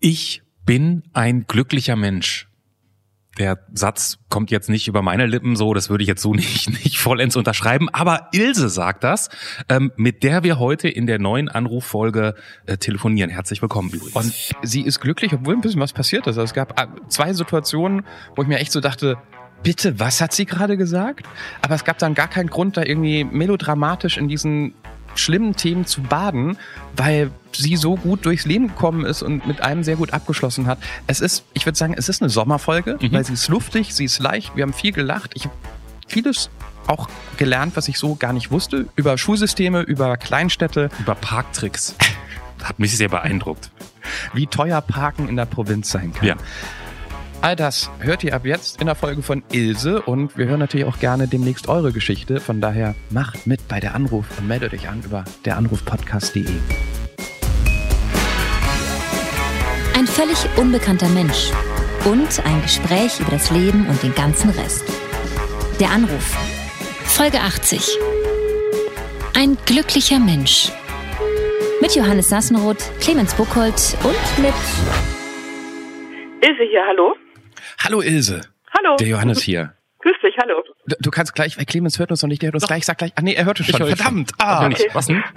Ich bin ein glücklicher Mensch. Der Satz kommt jetzt nicht über meine Lippen so, das würde ich jetzt so nicht, nicht vollends unterschreiben, aber Ilse sagt das, ähm, mit der wir heute in der neuen Anruffolge äh, telefonieren. Herzlich willkommen übrigens. Und sie ist glücklich, obwohl ein bisschen was passiert ist. Also es gab äh, zwei Situationen, wo ich mir echt so dachte, bitte, was hat sie gerade gesagt? Aber es gab dann gar keinen Grund, da irgendwie melodramatisch in diesen schlimmen Themen zu baden, weil sie so gut durchs Leben gekommen ist und mit einem sehr gut abgeschlossen hat. Es ist, ich würde sagen, es ist eine Sommerfolge, Mhm. weil sie ist luftig, sie ist leicht, wir haben viel gelacht. Ich habe vieles auch gelernt, was ich so gar nicht wusste, über Schulsysteme, über Kleinstädte, Über Parktricks. Hat mich sehr beeindruckt. wie teuer Parken in der Provinz sein kann. Ja. All das hört ihr ab jetzt in der Folge von Ilse und wir hören natürlich auch gerne demnächst eure Geschichte. Von daher macht mit bei der Anruf und meldet euch an über deranrufpodcast.de. Ein völlig unbekannter Mensch und ein Gespräch über das Leben und den ganzen Rest. Der Anruf. Folge 80. Ein glücklicher Mensch. Mit Johannes Sassenroth, Clemens Buchholz und mit Ilse hier, hallo? Hallo Ilse, Hallo. der Johannes hier. Grüß dich, hallo. Du, du kannst gleich, weil Clemens hört uns noch nicht, der hört uns gleich, sag gleich, ah nee, er hörte schon, höre dich verdammt, ah. Okay. Was denn? Hat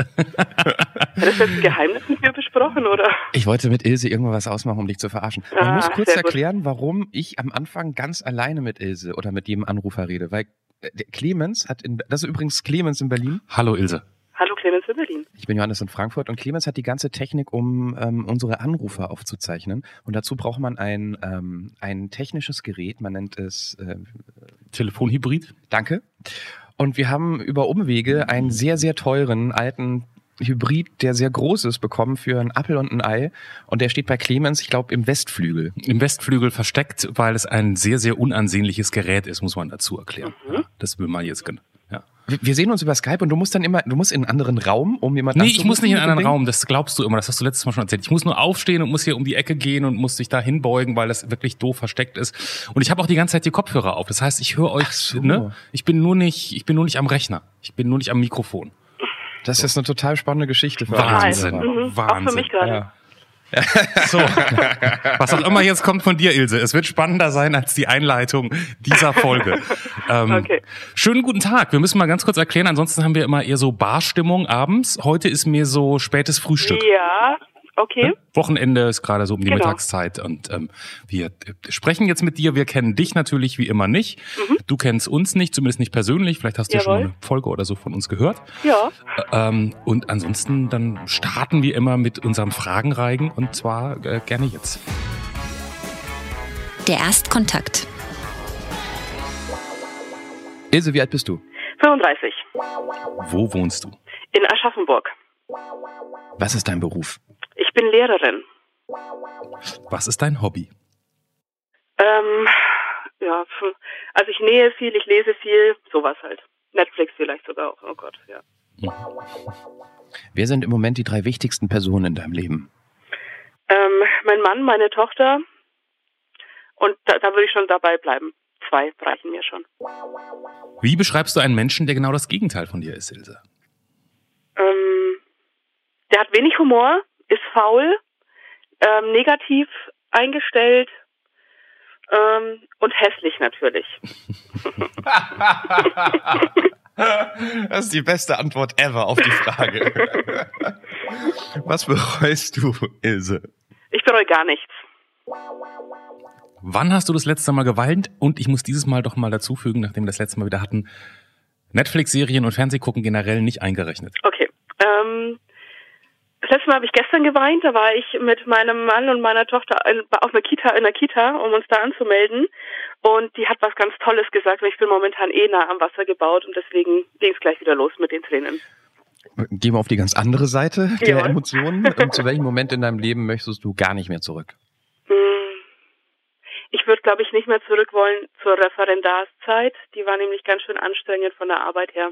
das jetzt ein Geheimnis mit mir besprochen, oder? Ich wollte mit Ilse irgendwann was ausmachen, um dich zu verarschen. Man Ah, muss kurz erklären, warum ich am Anfang ganz alleine mit Ilse oder mit jedem Anrufer rede, weil äh, der Clemens hat in, das ist übrigens Clemens in Berlin. Hallo Ilse. Hallo, Clemens in Berlin. Ich bin Johannes in Frankfurt und Clemens hat die ganze Technik, um ähm, unsere Anrufer aufzuzeichnen. Und dazu braucht man ein, ähm, ein technisches Gerät, man nennt es, äh, Telefonhybrid. danke. Und wir haben über Umwege einen sehr, sehr teuren alten Hybrid, der sehr groß ist, bekommen für einen Appel und ein Ei. Und der steht bei Clemens, ich glaube, im Westflügel. Im Westflügel versteckt, weil es ein sehr, sehr unansehnliches Gerät ist, muss man dazu erklären. Ja, das will man jetzt können. Ja. Wir sehen uns über Skype und du musst dann immer, du musst in einen anderen Raum, um jemanden Nee, ich muss nicht in einen anderen? Raum, das glaubst du immer, das hast du letztes Mal schon erzählt. Ich muss nur aufstehen und muss hier um die Ecke gehen und muss sich da hinbeugen, weil das wirklich doof versteckt ist. Und ich habe auch die ganze Zeit die Kopfhörer auf. Das heißt, ich höre euch, Ach so. ne? Ich bin nur nicht, ich bin nur nicht am Rechner. Ich bin nur nicht am Mikrofon. Das ist eine total spannende Geschichte. Für Wahnsinn. alle. Mhm. Auch Wahnsinn. für mich gerade. Ja. So. Was auch immer jetzt kommt von dir, Ilse. Es wird spannender sein als die Einleitung dieser Folge. Ähm, Okay. Schönen guten Tag. Wir müssen mal ganz kurz erklären, ansonsten haben wir immer eher so Barstimmung abends. Heute ist mir so spätes Frühstück. Ja, okay. Wochenende ist gerade so um die Genau. Mittagszeit und ähm, wir äh, sprechen jetzt mit dir. Wir kennen dich natürlich wie immer nicht. Du kennst uns nicht, zumindest nicht persönlich. Vielleicht hast du Mhm. Jawohl. schon eine Folge oder so von uns gehört. Ja. Ähm, und ansonsten dann starten wir immer mit unserem Fragenreigen und zwar äh, gerne jetzt. der Erstkontakt. Ilse, wie alt bist du? 35. Wo wohnst du? In Aschaffenburg. Was ist dein Beruf? Ich bin Lehrerin. Was ist dein Hobby? Ähm, ja, also ich nähe viel, ich lese viel, sowas halt. Netflix vielleicht sogar auch, oh Gott, ja. Wer sind im Moment die drei wichtigsten Personen in deinem Leben? Ähm, mein Mann, meine Tochter und da, da würde ich schon dabei bleiben. Zwei reichen mir schon. Wie beschreibst du einen Menschen, der genau das Gegenteil von dir ist, Ilse? Ähm, der hat wenig Humor, ist faul, ähm, negativ eingestellt ähm, und hässlich natürlich. Das ist die beste Antwort ever auf die Frage. Was bereust du, Ilse? Ich bereue gar nichts. Wann hast du das letzte Mal geweint? Und ich muss dieses Mal doch mal dazufügen, nachdem wir das letzte Mal wieder hatten, Netflix-Serien und Fernsehgucken generell nicht eingerechnet. Okay. Ähm, das letzte Mal habe ich gestern geweint. Da war ich mit meinem Mann und meiner Tochter auf einer Kita in der Kita, um uns da anzumelden. Und die hat was ganz Tolles gesagt. weil Ich bin momentan eh nah am Wasser gebaut und deswegen ging es gleich wieder los mit den Tränen. Gehen wir auf die ganz andere Seite der. Emotionen. Und zu welchem Moment in deinem Leben möchtest du gar nicht mehr zurück? Hm. Ich würde, glaube ich, nicht mehr zurück wollen zur Referendarszeit. Die war nämlich ganz schön anstrengend von der Arbeit her.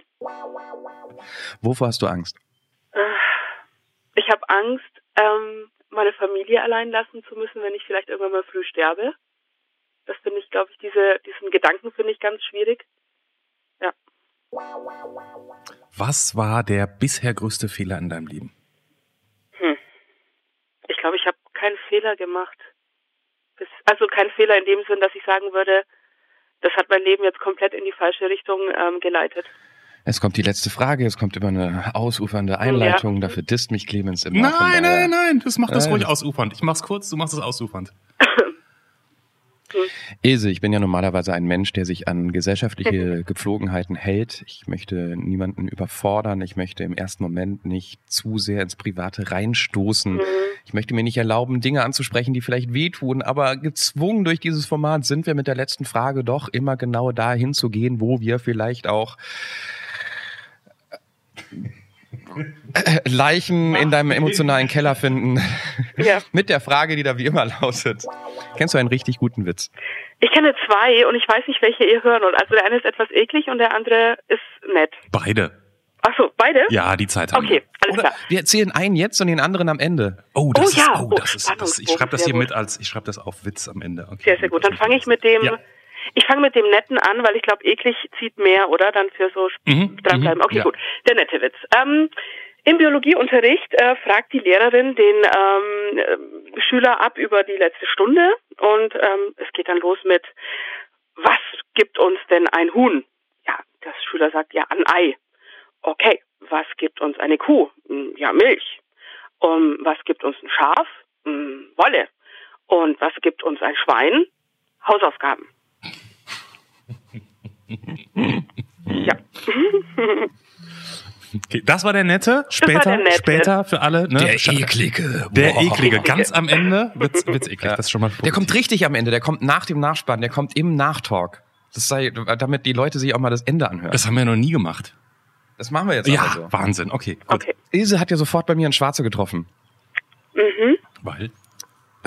Wovor hast du Angst? Ich habe Angst, ähm, meine Familie allein lassen zu müssen, wenn ich vielleicht irgendwann mal früh sterbe. Das finde ich, glaube ich, diese, diesen Gedanken finde ich ganz schwierig. Ja. Was war der bisher größte Fehler in deinem Leben? Hm. Ich glaube, ich habe keinen Fehler gemacht. Also kein Fehler in dem Sinn, dass ich sagen würde, das hat mein Leben jetzt komplett in die falsche Richtung ähm, geleitet. Es kommt die letzte Frage, es kommt immer eine ausufernde Einleitung, ja. dafür disst mich Clemens immer. Nein, nein, nein, das macht das ruhig ausufernd. Ich mach's kurz, du machst es ausufernd. Ilse, ich bin ja normalerweise ein Mensch, der sich an gesellschaftliche Gepflogenheiten hält. Ich möchte niemanden überfordern. Ich möchte im ersten Moment nicht zu sehr ins Private reinstoßen. Mhm. Ich möchte mir nicht erlauben, Dinge anzusprechen, die vielleicht wehtun. Aber gezwungen durch dieses Format sind wir mit der letzten Frage doch immer genau dahin zu gehen, wo wir vielleicht auch Leichen in deinem emotionalen Keller finden. Ja. Mit der Frage, die da wie immer lautet. Kennst du einen richtig guten Witz? Ich kenne zwei und ich weiß nicht, welche ihr hören wollt. Also der eine ist etwas eklig und der andere ist nett. Beide. Ach so, beide? Ja, die Zeit haben Okay, alles Oder klar. Wir erzählen einen jetzt und den anderen am Ende. Oh, das Oh ist, ja, oh, oh, das ist, das, ich schreibe das hier mit als, ich schreibe das auf Witz am Ende. Okay. Sehr, sehr gut. Dann fange ich mit dem, Ja. Ich fange mit dem Netten an, weil ich glaube, eklig zieht mehr, oder? Dann für so Mhm, dranbleiben. mhm, Okay, ja. gut. Der nette Witz. Ähm, Im Biologieunterricht äh, fragt die Lehrerin den ähm, äh, Schüler ab über die letzte Stunde und ähm, es geht dann los mit, was gibt uns denn ein Huhn? Ja, der Schüler sagt ja ein Ei. Okay, was gibt uns eine Kuh? Hm, Ja, Milch. Und was gibt uns ein Schaf? Hm, Wolle. Und was gibt uns ein Schwein? Hausaufgaben. Ja. Okay, das war der Nette. Später, der Nette. später für alle. Ne? Der eklige. Der Boah. eklige. Ganz am Ende wird's, wird's eklig. Das ist schon mal Der kommt richtig am Ende, der kommt nach dem Nachspann, der kommt im Nachtalk. Das sei, damit die Leute sich auch mal das Ende anhören. Das haben wir noch nie gemacht. Das machen wir jetzt Ja, aber so. Wahnsinn. Okay, gut. Okay. Ilse hat ja sofort bei mir einen Schwarze getroffen. Mhm. Weil?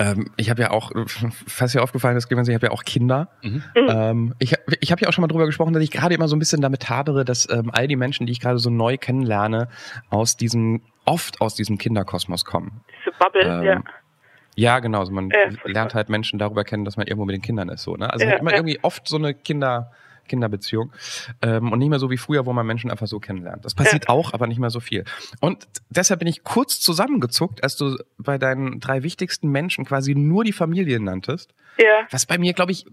Ähm, ich habe ja auch, falls dir aufgefallen ist, Clemens, ich habe ja auch Kinder. Mhm. Ähm, ich ich habe ja auch schon mal drüber gesprochen, dass ich gerade immer so ein bisschen damit hadere, dass ähm, all die Menschen, die ich gerade so neu kennenlerne, aus diesem, oft aus diesem Kinderkosmos kommen. Diese Bubble, Ähm, ja. Ja, genau. Also man Ja, lernt halt Menschen darüber kennen, dass man irgendwo mit den Kindern ist. So, ne? Also Ja, hat immer ja. irgendwie oft so eine Kinder, Kinderbeziehung. Ähm, und nicht mehr so wie früher, wo man Menschen einfach so kennenlernt. Das passiert auch, aber nicht mehr so viel. Und deshalb bin ich kurz zusammengezuckt, als du bei deinen drei wichtigsten Menschen quasi nur die Familie nanntest. Ja. Was bei mir, glaube ich,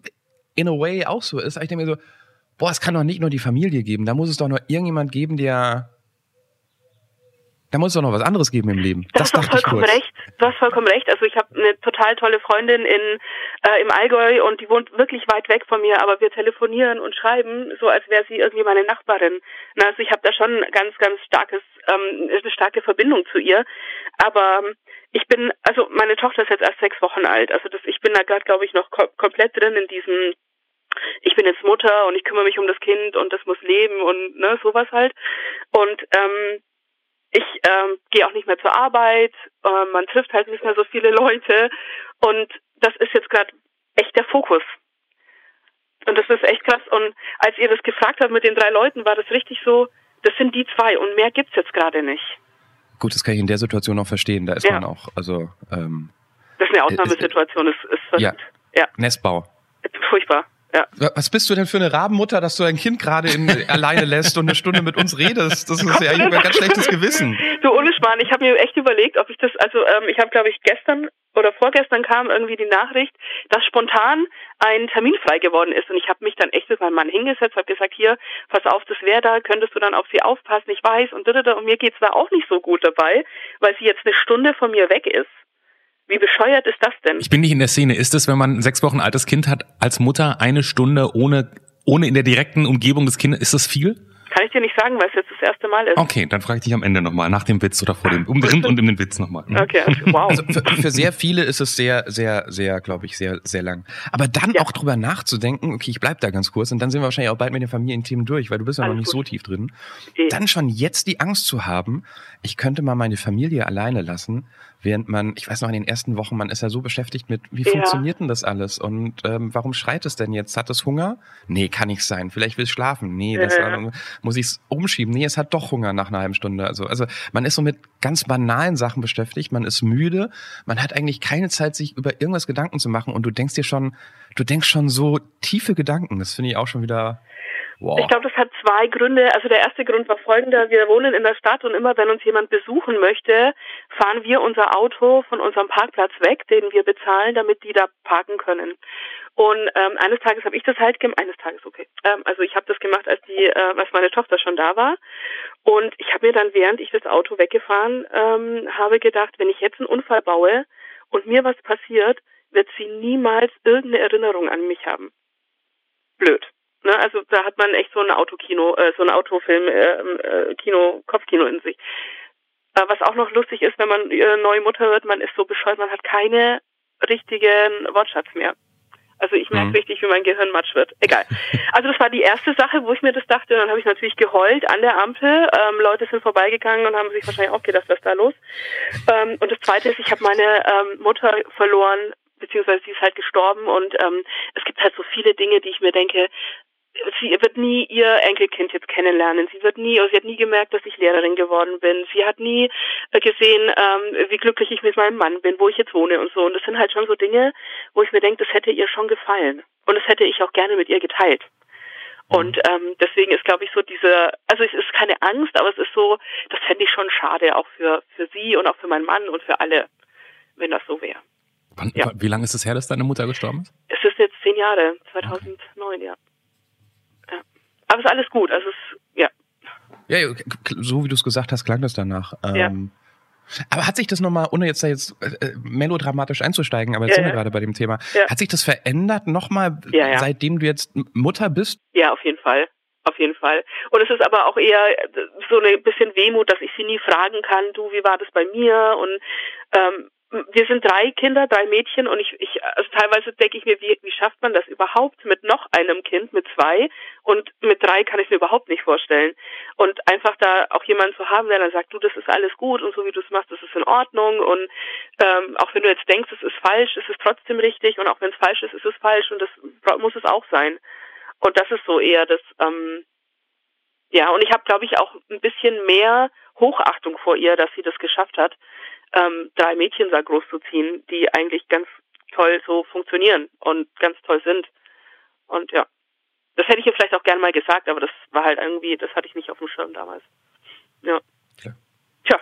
in a way auch so ist. Ich denke mir so, boah, es kann doch nicht nur die Familie geben. Da muss es doch noch irgendjemand geben, der. Da muss es doch noch was anderes geben im Leben. Das doch dachte ich vollkommen kurz. recht. Du hast vollkommen recht. Also ich habe eine total tolle Freundin in äh, im Allgäu und die wohnt wirklich weit weg von mir, aber wir telefonieren und schreiben, so als wäre sie irgendwie meine Nachbarin. Na, also ich habe da schon ganz, ganz starkes, ähm, eine starke Verbindung zu ihr. Aber ähm, ich bin, also meine Tochter ist jetzt erst sechs Wochen alt. Also das, ich bin da gerade, glaube ich, noch ko komplett drin in diesem ich bin jetzt Mutter und ich kümmere mich um das Kind und das muss leben und ne, sowas halt. Und ähm, ich ähm, gehe auch nicht mehr zur Arbeit, äh, man trifft halt nicht mehr so viele Leute und das ist jetzt gerade echt der Fokus. Und das ist echt krass. Und als ihr das gefragt habt mit den drei Leuten, war das richtig so, das sind die zwei und mehr gibt's jetzt gerade nicht. Gut, das kann ich in der Situation auch verstehen. Da ist Ja. man auch, also ähm, Das ist eine Ausnahmesituation, ist, ist ja, verrückt. Ja. Nestbau. furchtbar. Ja. Wa- Was bist du denn für eine Rabenmutter, dass du dein Kind gerade in, alleine lässt und eine Stunde mit uns redest? Das ist ja ein ganz schlechtes Gewissen. Du ohne Schmarrn, ich habe mir echt überlegt, ob ich das, also ähm, ich habe glaube ich gestern oder vorgestern kam irgendwie die Nachricht, dass spontan ein Termin frei geworden ist und ich habe mich dann echt mit meinem Mann hingesetzt, habe gesagt, hier, pass auf, das wäre da, könntest du dann auf sie aufpassen, ich weiß und da, da, da. und mir geht's da auch nicht so gut dabei, weil sie jetzt eine Stunde von mir weg ist. Wie bescheuert ist das denn? Ich bin nicht in der Szene. Ist es, wenn man ein sechs Wochen altes Kind hat, als Mutter eine Stunde ohne, ohne in der direkten Umgebung des Kindes, ist das viel? Kann ich dir nicht sagen, weil es jetzt das erste Mal ist. Okay, dann frage ich dich am Ende nochmal, nach dem Witz oder vor dem, um drin und in den Witz nochmal. Okay, also, wow. Also für, für sehr viele ist es sehr, sehr, sehr, glaube ich, sehr, sehr lang. Aber dann Ja. auch drüber nachzudenken, okay, ich bleib da ganz kurz und dann sind wir wahrscheinlich auch bald mit den Familienthemen durch, weil du bist ja noch Alles nicht gut. so tief drin. Dann schon jetzt die Angst zu haben, ich könnte mal meine Familie alleine lassen, während man, ich weiß noch, in den ersten Wochen, man ist ja so beschäftigt mit, wie Ja. funktioniert denn das alles und ähm, warum schreit es denn jetzt? Hat es Hunger? Nee, kann nicht sein. Vielleicht will es schlafen. Nee, das Ja. war, muss ich es umschieben. Nee, es hat doch Hunger nach einer halben Stunde. Also, also man ist so mit ganz banalen Sachen beschäftigt, man ist müde, man hat eigentlich keine Zeit, sich über irgendwas Gedanken zu machen und du denkst dir schon, du denkst schon so tiefe Gedanken. Das finde ich auch schon wieder Wow. Ich glaube, das hat zwei Gründe. Also der erste Grund war folgender. Wir wohnen in der Stadt und immer wenn uns jemand besuchen möchte, fahren wir unser Auto von unserem Parkplatz weg, den wir bezahlen, damit die da parken können. Und ähm, eines Tages habe ich das halt gemacht, eines Tages, okay. Ähm, also ich habe das gemacht, als die, äh, als meine Tochter schon da war. Und ich habe mir dann, während ich das Auto weggefahren ähm, habe, gedacht, wenn ich jetzt einen Unfall baue und mir was passiert, wird sie niemals irgendeine Erinnerung an mich haben. Blöd. Ne, also da hat man echt so ein Autokino, äh, so ein Autofilm, äh, äh, Kino, Kopfkino in sich. Äh, was auch noch lustig ist, wenn man äh, neue Mutter wird, man ist so bescheuert, man hat keine richtigen Wortschatz mehr. Also ich merke Mhm. richtig, wie mein Gehirn matsch wird. Egal. Also das war die erste Sache, wo ich mir das dachte. Und dann habe ich natürlich geheult an der Ampel. Ähm, Leute sind vorbeigegangen und haben sich wahrscheinlich auch gedacht, was ist da los? Ähm, und das Zweite ist, ich habe meine ähm, Mutter verloren, beziehungsweise sie ist halt gestorben. Und ähm, es gibt halt so viele Dinge, die ich mir denke, sie wird nie ihr Enkelkind jetzt kennenlernen. Sie wird nie, sie hat nie gemerkt, dass ich Lehrerin geworden bin. Sie hat nie äh, gesehen, ähm, wie glücklich ich mit meinem Mann bin, wo ich jetzt wohne und so. Und das sind halt schon so Dinge, wo ich mir denke, das hätte ihr schon gefallen. Und das hätte ich auch gerne mit ihr geteilt. Und ähm, deswegen ist, glaube ich, so diese, also es ist keine Angst, aber es ist so, das fände ich schon schade, auch für, für sie und auch für meinen Mann und für alle, wenn das so wäre. Wann, Ja. Wie lange ist es her, dass deine Mutter gestorben ist? Es ist jetzt zehn Jahre, 2009, ja. ja. Aber es ist alles gut, also es ja. Ja, so wie du es gesagt hast, klang das danach. Ja. Ähm, aber hat sich das nochmal, ohne jetzt da jetzt äh, äh, melodramatisch einzusteigen, aber jetzt Ja, sind wir ja. gerade bei dem Thema, Ja. hat sich das verändert nochmal, Ja, seitdem du jetzt Mutter bist? Ja, auf jeden Fall. Auf jeden Fall. Und es ist aber auch eher äh, so ein bisschen Wehmut, dass ich sie nie fragen kann, du, wie war das bei mir? Und ähm, wir sind drei Kinder, drei Mädchen und ich, ich also teilweise denke ich mir, wie, wie schafft man das überhaupt mit noch einem Kind, mit zwei? Und mit drei kann ich mir überhaupt nicht vorstellen. Und einfach da auch jemanden zu haben, der dann sagt, du, das ist alles gut und so wie du es machst, das ist in Ordnung. Und ähm, auch wenn du jetzt denkst, es ist falsch, es ist trotzdem richtig. Und auch wenn es falsch ist, ist es falsch. Und das muss es auch sein. Und das ist so eher das, ähm, ja, und ich habe, glaube ich, auch ein bisschen mehr Hochachtung vor ihr, dass sie das geschafft hat, ähm, drei Mädchen da großzuziehen, die eigentlich ganz toll so funktionieren und ganz toll sind. Und ja, das hätte ich ihr vielleicht auch gerne mal gesagt, aber das war halt irgendwie, das hatte ich nicht auf dem Schirm damals. Ja.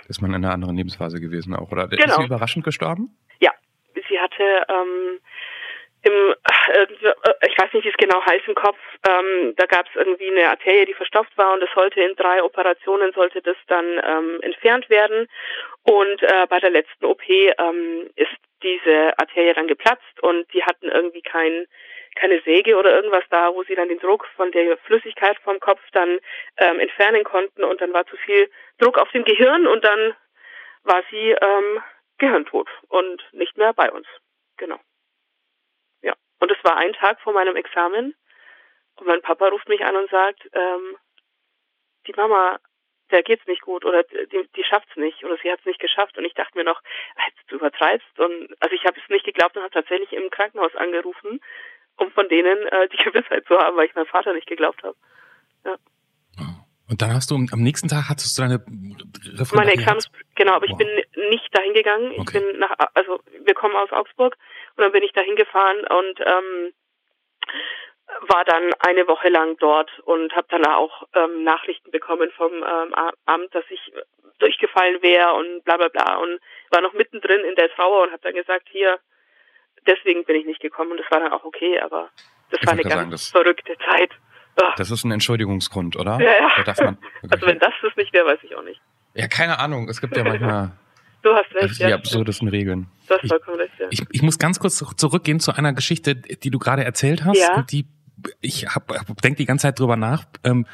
Ist man in einer anderen Lebensphase gewesen auch, oder? Ist Genau. sie überraschend gestorben? Ja, sie hatte ähm, im, äh, ich weiß nicht, wie es genau heißt im Kopf, ähm, da gab es irgendwie eine Arterie, die verstopft war und es sollte in drei Operationen sollte das dann ähm, entfernt werden. Und äh, bei der letzten OP ähm, ist diese Arterie dann geplatzt und die hatten irgendwie kein keine Säge oder irgendwas da, wo sie dann den Druck von der Flüssigkeit vom Kopf dann ähm, entfernen konnten und dann war zu viel Druck auf dem Gehirn und dann war sie ähm, gehirntot und nicht mehr bei uns. Genau. Ja. Und es war ein Tag vor meinem Examen und mein Papa ruft mich an und sagt, ähm, die Mama, der geht's nicht gut oder die, die schafft's nicht oder sie hat's nicht geschafft und ich dachte mir noch, du übertreibst und also ich habe es nicht geglaubt und habe tatsächlich im Krankenhaus angerufen, um von denen äh, die Gewissheit zu haben, weil ich meinem Vater nicht geglaubt habe. Und dann hast du am nächsten Tag hattest du deine Meine Referendariats- Examens, genau, aber ich Wow. bin nicht dahin gegangen. Ich Okay. bin nach, also wir kommen aus Augsburg und dann bin ich dahin gefahren und ähm, war dann eine Woche lang dort und habe dann auch ähm, Nachrichten bekommen vom ähm, Amt, dass ich durchgefallen wäre und bla bla bla und war noch mittendrin in der Trauer und habe dann gesagt, hier, deswegen bin ich nicht gekommen und das war dann auch okay, aber das Ich war eine ganz sagen, verrückte Zeit. Ah, Das ist ein Entschuldigungsgrund, oder? Ja, ja. Da man, also wenn das das nicht wäre, weiß ich auch nicht. ja, keine Ahnung. Es gibt ja manchmal Du hast recht, die ja. absurdesten Regeln. Du hast vollkommen recht, ja. Ich, ich muss ganz kurz zurückgehen zu einer Geschichte, die du gerade erzählt hast. Ja. Und die ich hab, denk die ganze Zeit drüber nach. Ähm,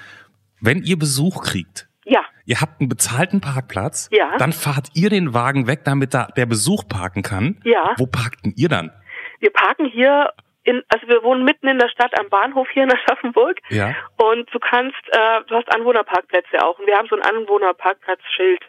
wenn ihr Besuch kriegt, Ja, ihr habt einen bezahlten Parkplatz, Ja. dann fahrt ihr den Wagen weg, damit da der Besuch parken kann. Ja. Wo parkten ihr dann? wir parken hier in, also wir wohnen mitten in der Stadt am Bahnhof hier in Aschaffenburg. Ja. Und du kannst, äh, du hast Anwohnerparkplätze auch. Und wir haben so ein Anwohnerparkplatzschild.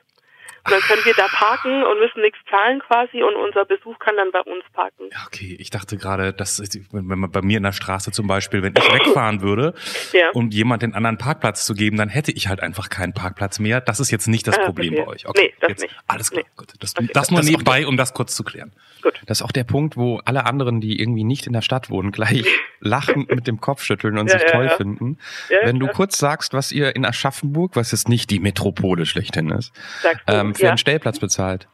Und dann können wir da parken und müssen nichts zahlen quasi und unser Besuch kann dann bei uns parken. Ja, okay. Ich dachte gerade, dass wenn man bei mir in der Straße zum Beispiel, wenn ich wegfahren würde, Ja. um jemand den anderen Parkplatz zu geben, dann hätte ich halt einfach keinen Parkplatz mehr. Das ist jetzt nicht das Ah, Problem verstehe. bei euch. Okay, Nee, das jetzt, nicht. alles klar. Nee. Gut. Das, Okay. das nur Das nebenbei, um das kurz zu klären. Gut. Das ist auch der Punkt, wo alle anderen, die irgendwie nicht in der Stadt wohnen, gleich lachend mit dem Kopf schütteln und Ja, sich ja, toll ja. finden. Ja, Wenn du kurz sagst, was ihr in Aschaffenburg, was jetzt nicht die Metropole schlechthin ist, Sagst ähm, für ja. einen Stellplatz bezahlt.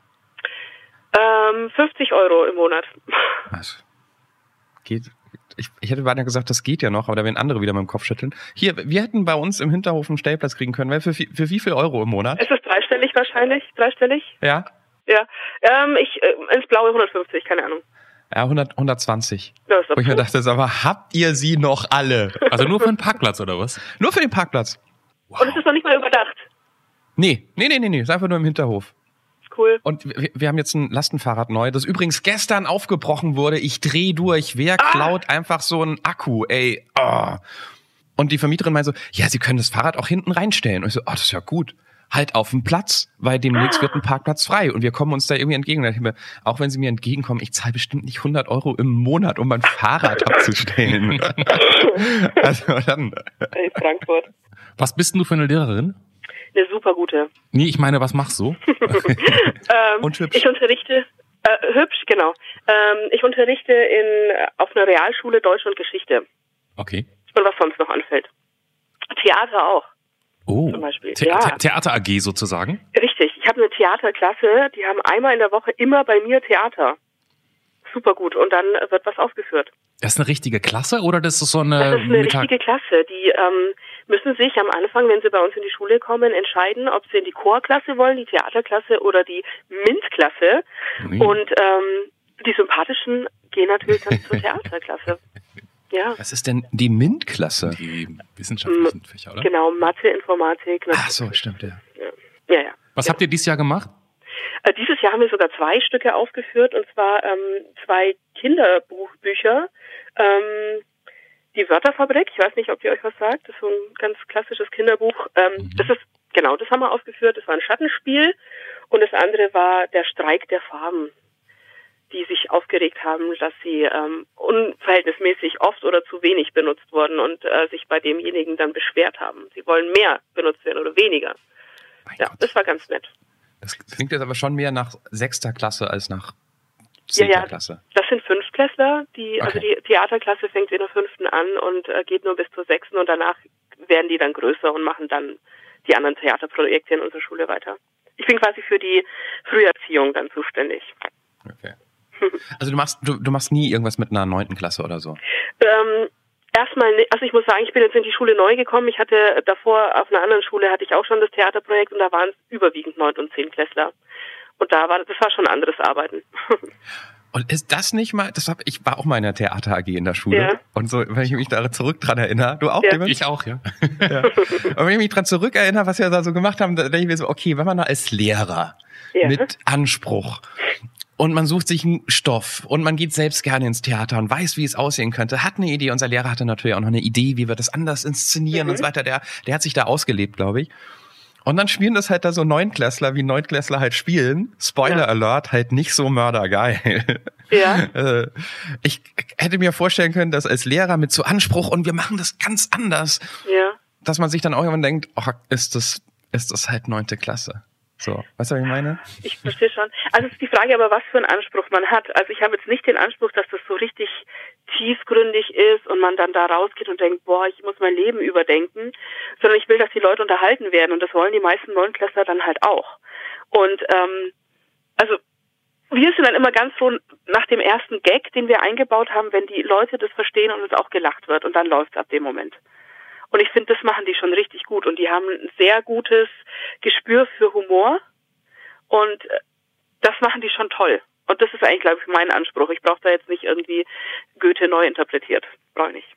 ähm, 50 Euro im Monat. Was? Geht. Ich, ich hätte beinahe gesagt, das geht ja noch, aber da werden andere wieder mit dem Kopf schütteln. Hier, wir hätten bei uns im Hinterhof einen Stellplatz kriegen können. Für, wie- für wie viel Euro im Monat? Es ist dreistellig wahrscheinlich, dreistellig. Ja? Ja, ähm, ich äh, ins Blaue 150, keine Ahnung. Ja, 100, 120. Ja, ist Wo ich mir dachte, aber habt ihr sie noch alle? Also nur für einen Parkplatz oder was? Nur für den Parkplatz? Und es ist noch nicht mal überdacht. Nee, nee, nee, nee, nee, ist einfach nur im Hinterhof. Cool. Und wir, wir haben jetzt ein Lastenfahrrad neu, das übrigens gestern aufgebrochen wurde. Ich dreh durch. Wer klaut einfach so einen Akku, ey? Oh. Und die Vermieterin meinte so, ja, Sie können das Fahrrad auch hinten reinstellen. Und ich so, oh, das ist ja gut. Halt auf dem Platz, weil demnächst wird ein Parkplatz frei und wir kommen uns da irgendwie entgegen. Mir, auch wenn Sie mir entgegenkommen, ich zahle bestimmt nicht 100 Euro im Monat, um mein Fahrrad abzustellen. also dann, In Frankfurt. Was bist denn du für eine Lehrerin? Eine super gute. Nee, ich meine, was machst du? Ähm, Und hübsch. Ich unterrichte, äh, hübsch, genau. Ähm, ich unterrichte in, auf einer Realschule Deutsch und Geschichte. Okay. Und was sonst noch anfällt. Theater auch. Oh. Zum Beispiel, The ja. The Theater AG sozusagen. Richtig. Ich habe eine Theaterklasse, die haben einmal in der Woche immer bei mir Theater. Super gut. Und dann wird was aufgeführt. Das ist eine richtige Klasse oder das ist so eine, Das ist eine richtige Klasse. Die ähm, müssen sich am Anfang, wenn sie bei uns in die Schule kommen, entscheiden, ob sie in die Chorklasse wollen, die Theaterklasse oder die MINT-Klasse. Nee. Und ähm, die Sympathischen gehen natürlich dann zur Theaterklasse. Ja, was ist denn die MINT-Klasse? die wissenschaftlichen Fächer, oder? genau. Mathe, Informatik. Ach so, stimmt, ja. Ja, ja. Was habt ihr dieses Jahr gemacht? Äh, dieses Jahr haben wir sogar zwei Stücke aufgeführt, und zwar ähm, zwei Kinderbuchbücher. Ähm, die Wörterfabrik, ich weiß nicht, ob ihr euch was sagt, das ist so ein ganz klassisches Kinderbuch. Ähm, Das ist, genau, das haben wir aufgeführt, das war ein Schattenspiel. Und das andere war der Streik der Farben, die sich aufgeregt haben, dass sie ähm, unverhältnismäßig oft oder zu wenig benutzt wurden und äh, sich bei demjenigen dann beschwert haben. Sie wollen mehr benutzt werden oder weniger. Mein Ja, Gott. das war ganz nett. Das klingt jetzt aber schon mehr nach sechster Klasse als nach Ja, zehnter ja, Klasse. das sind Fünftklässler, die, also Okay. die Theaterklasse fängt in der fünften an und äh, geht nur bis zur sechsten und danach werden die dann größer und machen dann die anderen Theaterprojekte in unserer Schule weiter. Ich bin quasi für die Früherziehung dann zuständig. Okay. Also du machst, du, du machst nie irgendwas mit einer neunten Klasse oder so. Ähm, erstmal, also ich muss sagen, ich bin jetzt in die Schule neu gekommen. Ich hatte davor auf einer anderen Schule hatte ich auch schon das Theaterprojekt und da waren es überwiegend neun und zehn Klässler. Und da war das war schon anderes Arbeiten. Und ist das nicht mal, das hab, ich war auch mal in der Theater AG in der Schule. Ja. Und so, wenn ich mich da zurück dran erinnere, du auch, Ja. Clemens? Ich auch, ja. Ja. Und wenn ich mich dran zurückerinnere, was wir da so gemacht haben, da denke ich mir so, okay, wenn man da als Lehrer Ja. mit Anspruch und man sucht sich einen Stoff und man geht selbst gerne ins Theater und weiß, wie es aussehen könnte, hat eine Idee. Unser Lehrer hatte natürlich auch noch eine Idee, wie wir das anders inszenieren Mhm. und so weiter. Der, der hat sich da ausgelebt, glaube ich. Und dann spielen das halt da so Neunklässler, wie Neunklässler halt spielen. Spoiler Ja. Alert, halt nicht so mördergeil. Ja. Äh, ich hätte mir vorstellen können, dass als Lehrer mit so Anspruch und wir machen das ganz anders, ja. dass man sich dann auch irgendwann denkt, ach, ist das, ist das halt neunte Klasse. So, weißt du, was ich meine? Ich verstehe schon. Also es ist die Frage aber, was für einen Anspruch man hat. Also ich habe jetzt nicht den Anspruch, dass das so richtig tiefgründig ist und man dann da rausgeht und denkt, boah, ich muss mein Leben überdenken, sondern ich will, dass die Leute unterhalten werden und das wollen die meisten Neunklässler dann halt auch. Und ähm, also wir sind dann immer ganz froh nach dem ersten Gag, den wir eingebaut haben, wenn die Leute das verstehen und es auch gelacht wird und dann läuft es ab dem Moment. Und ich finde, das machen die schon richtig gut und die haben ein sehr gutes Gespür für Humor und äh, das machen die schon toll. Und das ist eigentlich, glaube ich, mein Anspruch. Ich brauche da jetzt nicht irgendwie Goethe neu interpretiert. Brauche ich nicht.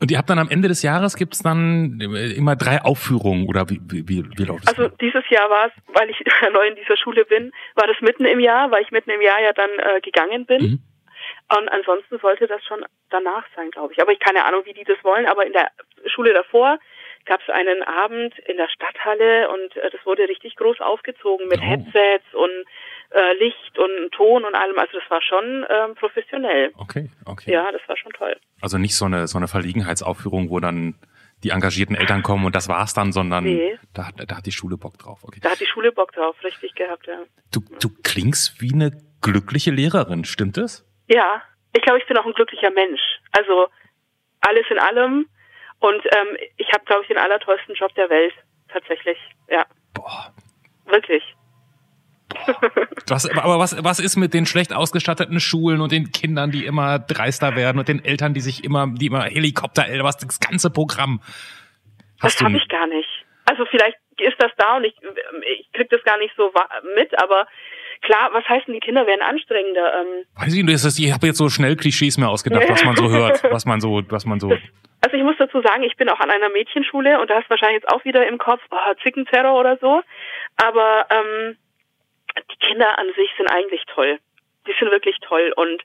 Und ihr habt dann am Ende des Jahres gibt's dann immer drei Aufführungen oder wie, wie, wie, wie läuft das? Also dieses Jahr war es, weil ich neu in dieser Schule bin, war das mitten im Jahr, weil ich mitten im Jahr ja dann äh, gegangen bin. Mhm. Und ansonsten sollte das schon danach sein, glaube ich. Aber ich keine Ahnung, wie die das wollen. Aber in der Schule davor gab es einen Abend in der Stadthalle und äh, das wurde richtig groß aufgezogen mit Oh. Headsets und äh, Licht und Ton und allem. Also das war schon ähm, professionell. Okay, okay. Ja, das war schon toll. Also nicht so eine so eine Verlegenheitsaufführung, wo dann die engagierten Eltern kommen und das war's dann, sondern Nee. da, da hat die Schule Bock drauf. Okay. Da hat die Schule Bock drauf, richtig gehabt, ja. Du, du klingst wie eine glückliche Lehrerin, stimmt es? Ja, ich glaube, ich bin auch ein glücklicher Mensch. Also alles in allem. Und ähm, ich habe, glaube ich, den allertollsten Job der Welt. Tatsächlich. Ja. Boah. Wirklich. Was, aber was, was ist mit den schlecht ausgestatteten Schulen und den Kindern, die immer dreister werden und den Eltern, die sich immer, die immer Helikopter, was das ganze Programm? Hast das habe ich gar nicht. Also vielleicht ist das da und ich, ich krieg das gar nicht so mit, aber klar, was heißt denn, die Kinder werden anstrengender? Ähm Weiß ich nicht, ich habe jetzt so schnell Klischees mir ausgedacht, was man so hört, was man so, was man so. Also ich muss dazu sagen, ich bin auch an einer Mädchenschule und da hast wahrscheinlich jetzt auch wieder im Kopf oh, Zickenterror oder so. Aber ähm, die Kinder an sich sind eigentlich toll. Die sind wirklich toll und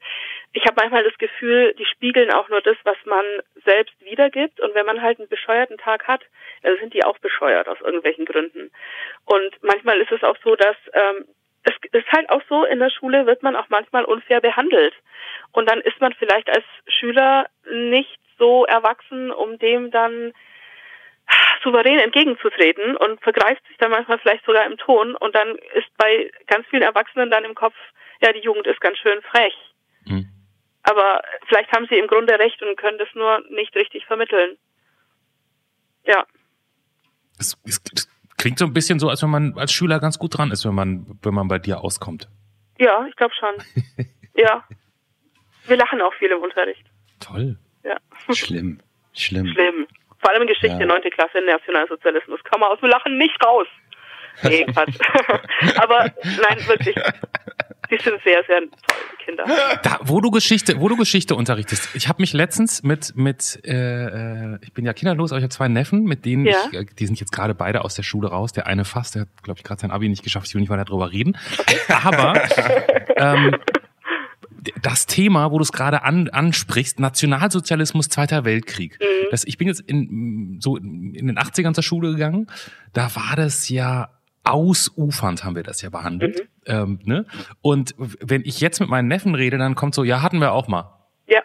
ich habe manchmal das Gefühl, die spiegeln auch nur das, was man selbst wiedergibt. Und wenn man halt einen bescheuerten Tag hat, dann sind die auch bescheuert aus irgendwelchen Gründen. Und manchmal ist es auch so, dass ähm, es ist halt auch so, in der Schule wird man auch manchmal unfair behandelt. Und dann ist man vielleicht als Schüler nicht so erwachsen, um dem dann souverän entgegenzutreten und vergreift sich dann manchmal vielleicht sogar im Ton und dann ist bei ganz vielen Erwachsenen dann im Kopf, ja, die Jugend ist ganz schön frech. Mhm. Aber vielleicht haben sie im Grunde recht und können das nur nicht richtig vermitteln. Ja. Es, es, es klingt so ein bisschen so, als wenn man als Schüler ganz gut dran ist, wenn man, wenn man bei dir auskommt. Ja, ich glaube schon. ja. Wir lachen auch viel im Unterricht. Toll. Ja. Schlimm. Schlimm. Schlimm. Vor allem in Geschichte, ja. 9. Klasse, Nationalsozialismus. Kann man aus dem Lachen nicht raus. Nee, Quatsch. Aber nein, wirklich. Die sind sehr, sehr toll, die Kinder. Da, wo du Geschichte, wo du Geschichte unterrichtest. Ich habe mich letztens mit, mit, äh, äh, ich bin ja kinderlos, aber ich habe zwei Neffen, mit denen ja. ich, äh, die sind jetzt gerade beide aus der Schule raus. Der eine fast, der hat, glaube ich, gerade sein Abi nicht geschafft. Ich will nicht weiter darüber reden. Aber ähm, das Thema, wo du es gerade an, ansprichst, Nationalsozialismus, Zweiter Weltkrieg. Mhm. Das, ich bin jetzt in, so in den 80ern zur Schule gegangen. Da war das ja ausufernd haben wir das ja behandelt. Mhm. Ähm, ne? Und wenn ich jetzt mit meinen Neffen rede, dann kommt so, ja, hatten wir auch mal. Ja.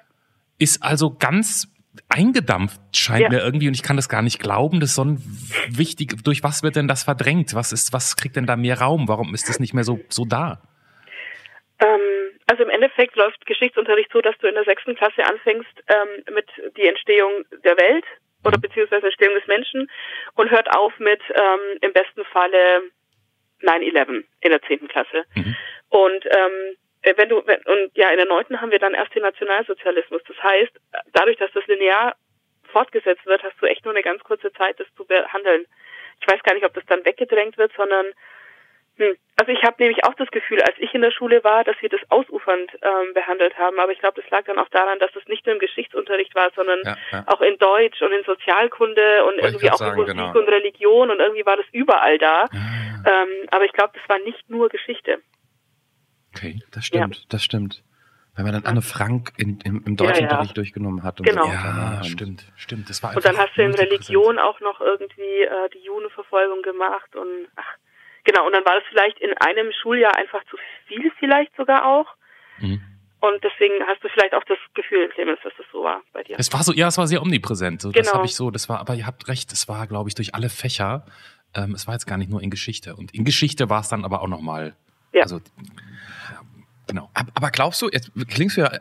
Ist also ganz eingedampft, scheint ja. mir irgendwie, und ich kann das gar nicht glauben, das ist so ein wichtig, durch was wird denn das verdrängt? Was ist, was kriegt denn da mehr Raum? Warum ist das nicht mehr so, so da? Ähm, also im Endeffekt läuft Geschichtsunterricht so, dass du in der sechsten Klasse anfängst ähm, mit die Entstehung der Welt oder mhm. beziehungsweise Entstehung des Menschen und hört auf mit ähm, im besten Falle 9-11 in der zehnten Klasse. Mhm. Und ähm, wenn du wenn, und ja in der neunten haben wir dann erst den Nationalsozialismus. Das heißt, dadurch, dass das linear fortgesetzt wird, hast du echt nur eine ganz kurze Zeit, das zu behandeln. Ich weiß gar nicht, ob das dann weggedrängt wird, sondern hm. Also ich habe nämlich auch das Gefühl, als ich in der Schule war, dass wir das ausufernd ähm, behandelt haben. Aber ich glaube, das lag dann auch daran, dass es nicht nur im Geschichtsunterricht war, sondern ja, ja. auch in Deutsch und in Sozialkunde und Wollte irgendwie auch sagen, in Musik genau. und Religion und irgendwie war das überall da. Ja. Ähm, aber ich glaube, das war nicht nur Geschichte. Okay, das stimmt, das stimmt. Weil man dann Anne Frank in, im, im Deutschunterricht durchgenommen hat. Und genau. So. Ja, stimmt, stimmt. Das war und dann hast du in Religion auch noch irgendwie äh, die Judenverfolgung gemacht und ach, Genau, und dann war das vielleicht in einem Schuljahr einfach zu viel, vielleicht sogar auch. Mhm. Und deswegen hast du vielleicht auch das Gefühl, Clemens, dass das so war bei dir. Es war so, ja, es war sehr omnipräsent. Genau. Das habe ich so, das war, aber ihr habt recht, es war, glaube ich, durch alle Fächer. Ähm, es war jetzt gar nicht nur in Geschichte. Und in Geschichte war es dann aber auch nochmal. Ja. Also, Genau. Aber glaubst du, jetzt klingst du ja,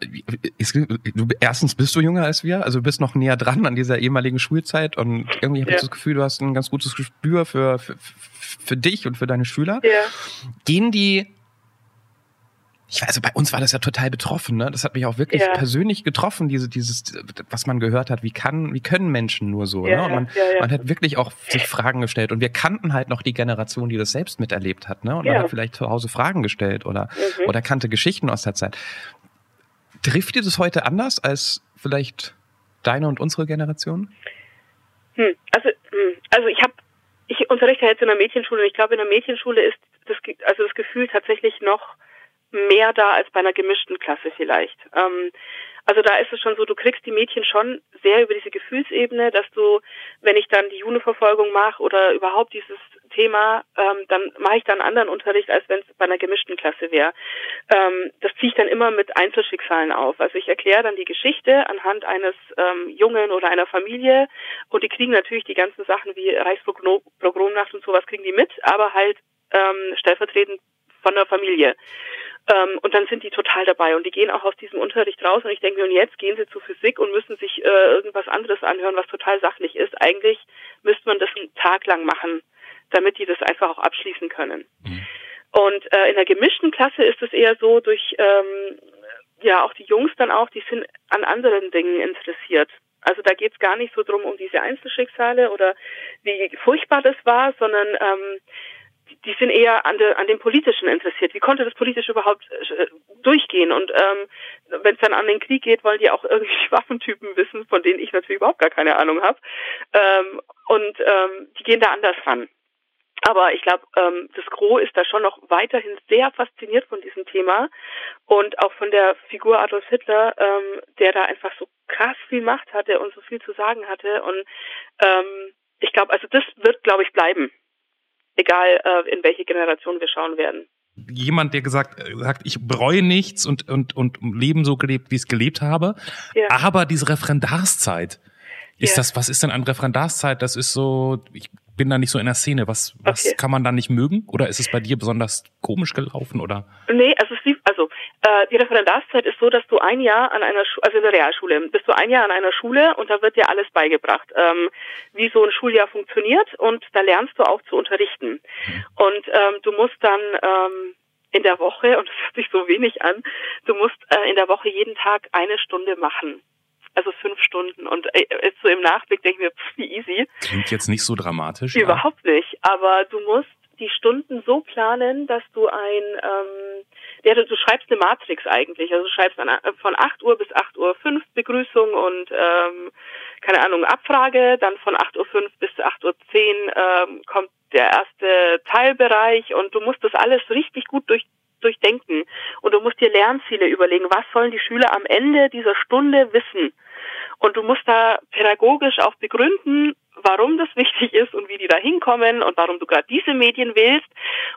du, erstens bist du jünger als wir, also du bist noch näher dran an dieser ehemaligen Schulzeit und irgendwie habe ja. ich das Gefühl, du hast ein ganz gutes Gespür für, für, für dich und für deine Schüler. Ja. Gehen die ich weiß, also bei uns war das ja total betroffen, ne? Das hat mich auch wirklich ja. persönlich getroffen, diese, dieses, was man gehört hat, wie kann, wie können Menschen nur so, ja, ne? Und man, ja, man hat wirklich auch sich Fragen gestellt. Und wir kannten halt noch die Generation, die das selbst miterlebt hat, ne? Und man hat vielleicht zu Hause Fragen gestellt oder, mhm. oder kannte Geschichten aus der Zeit. Trifft ihr das heute anders als vielleicht deine und unsere Generation? Hm, also, hm, also ich habe, ich unterrichte jetzt in einer Mädchenschule und ich glaube, in einer Mädchenschule ist das, also das Gefühl tatsächlich noch mehr da als bei einer gemischten Klasse vielleicht. Ähm, also da ist es schon so, du kriegst die Mädchen schon sehr über diese Gefühlsebene, dass du, wenn ich dann die Juneverfolgung mache oder überhaupt dieses Thema, ähm, dann mache ich dann anderen Unterricht, als wenn es bei einer gemischten Klasse wäre. Ähm, das ziehe ich dann immer mit Einzelschicksalen auf. Also ich erkläre dann die Geschichte anhand eines ähm, Jungen oder einer Familie und die kriegen natürlich die ganzen Sachen wie Reichspogromnacht und sowas kriegen die mit, aber halt ähm, stellvertretend von der Familie. Ähm, und dann sind die total dabei und die gehen auch aus diesem Unterricht raus und ich denke mir, und jetzt gehen sie zu Physik und müssen sich äh, irgendwas anderes anhören, was total sachlich ist. Eigentlich müsste man das einen Tag lang machen, damit die das einfach auch abschließen können. Mhm. Und äh, in der gemischten Klasse ist es eher so durch ähm, ja auch die Jungs dann auch, die sind an anderen Dingen interessiert. Also da geht es gar nicht so drum um diese Einzelschicksale oder wie furchtbar das war, sondern ähm, die sind eher an, de, an dem Politischen interessiert. Wie konnte das politisch überhaupt äh, durchgehen? Und ähm, wenn es dann an den Krieg geht, wollen die auch irgendwie Waffentypen wissen, von denen ich natürlich überhaupt gar keine Ahnung habe. Ähm, und ähm, die gehen da anders ran. Aber ich glaube, ähm, das Gros ist da schon noch weiterhin sehr fasziniert von diesem Thema und auch von der Figur Adolf Hitler, ähm, der da einfach so krass viel Macht hatte und so viel zu sagen hatte. Und ähm, ich glaube, also das wird, glaube ich, bleiben egal äh, in welche Generation wir schauen werden. Jemand, der gesagt äh, sagt, ich bereue nichts und und und Leben so gelebt, wie ich es gelebt habe, ja. aber diese Referendarszeit, ist ja. das, was ist denn an Referendarszeit? Das ist so, ich bin da nicht so in der Szene. Was, was okay. kann man da nicht mögen? Oder ist es bei dir besonders komisch gelaufen? Oder? Nee, also es lief, die Referendarszeit ist so, dass du ein Jahr an einer Schule, also in der Realschule, bist du ein Jahr an einer Schule und da wird dir alles beigebracht, ähm, wie so ein Schuljahr funktioniert und da lernst du auch zu unterrichten. Und ähm, du musst dann ähm, in der Woche, und das hört sich so wenig an, du musst äh, in der Woche jeden Tag eine Stunde machen also fünf Stunden. Und äh, jetzt so im Nachblick denke ich mir, pff, wie easy. Klingt jetzt nicht so dramatisch. Überhaupt ja. nicht. Aber du musst die Stunden so planen, dass du ein, ähm, ja, du, schreibst eine Matrix eigentlich. Also du schreibst an, von 8 Uhr bis 8 Uhr 5 Begrüßung und ähm, keine Ahnung, Abfrage, dann von 8 Uhr 5 bis 8 Uhr 10 ähm, kommt der erste Teilbereich und du musst das alles richtig gut durch durchdenken. Und du musst dir Lernziele überlegen. Was sollen die Schüler am Ende dieser Stunde wissen? Und du musst da pädagogisch auch begründen, warum das wichtig ist und wie die da hinkommen und warum du gerade diese Medien wählst.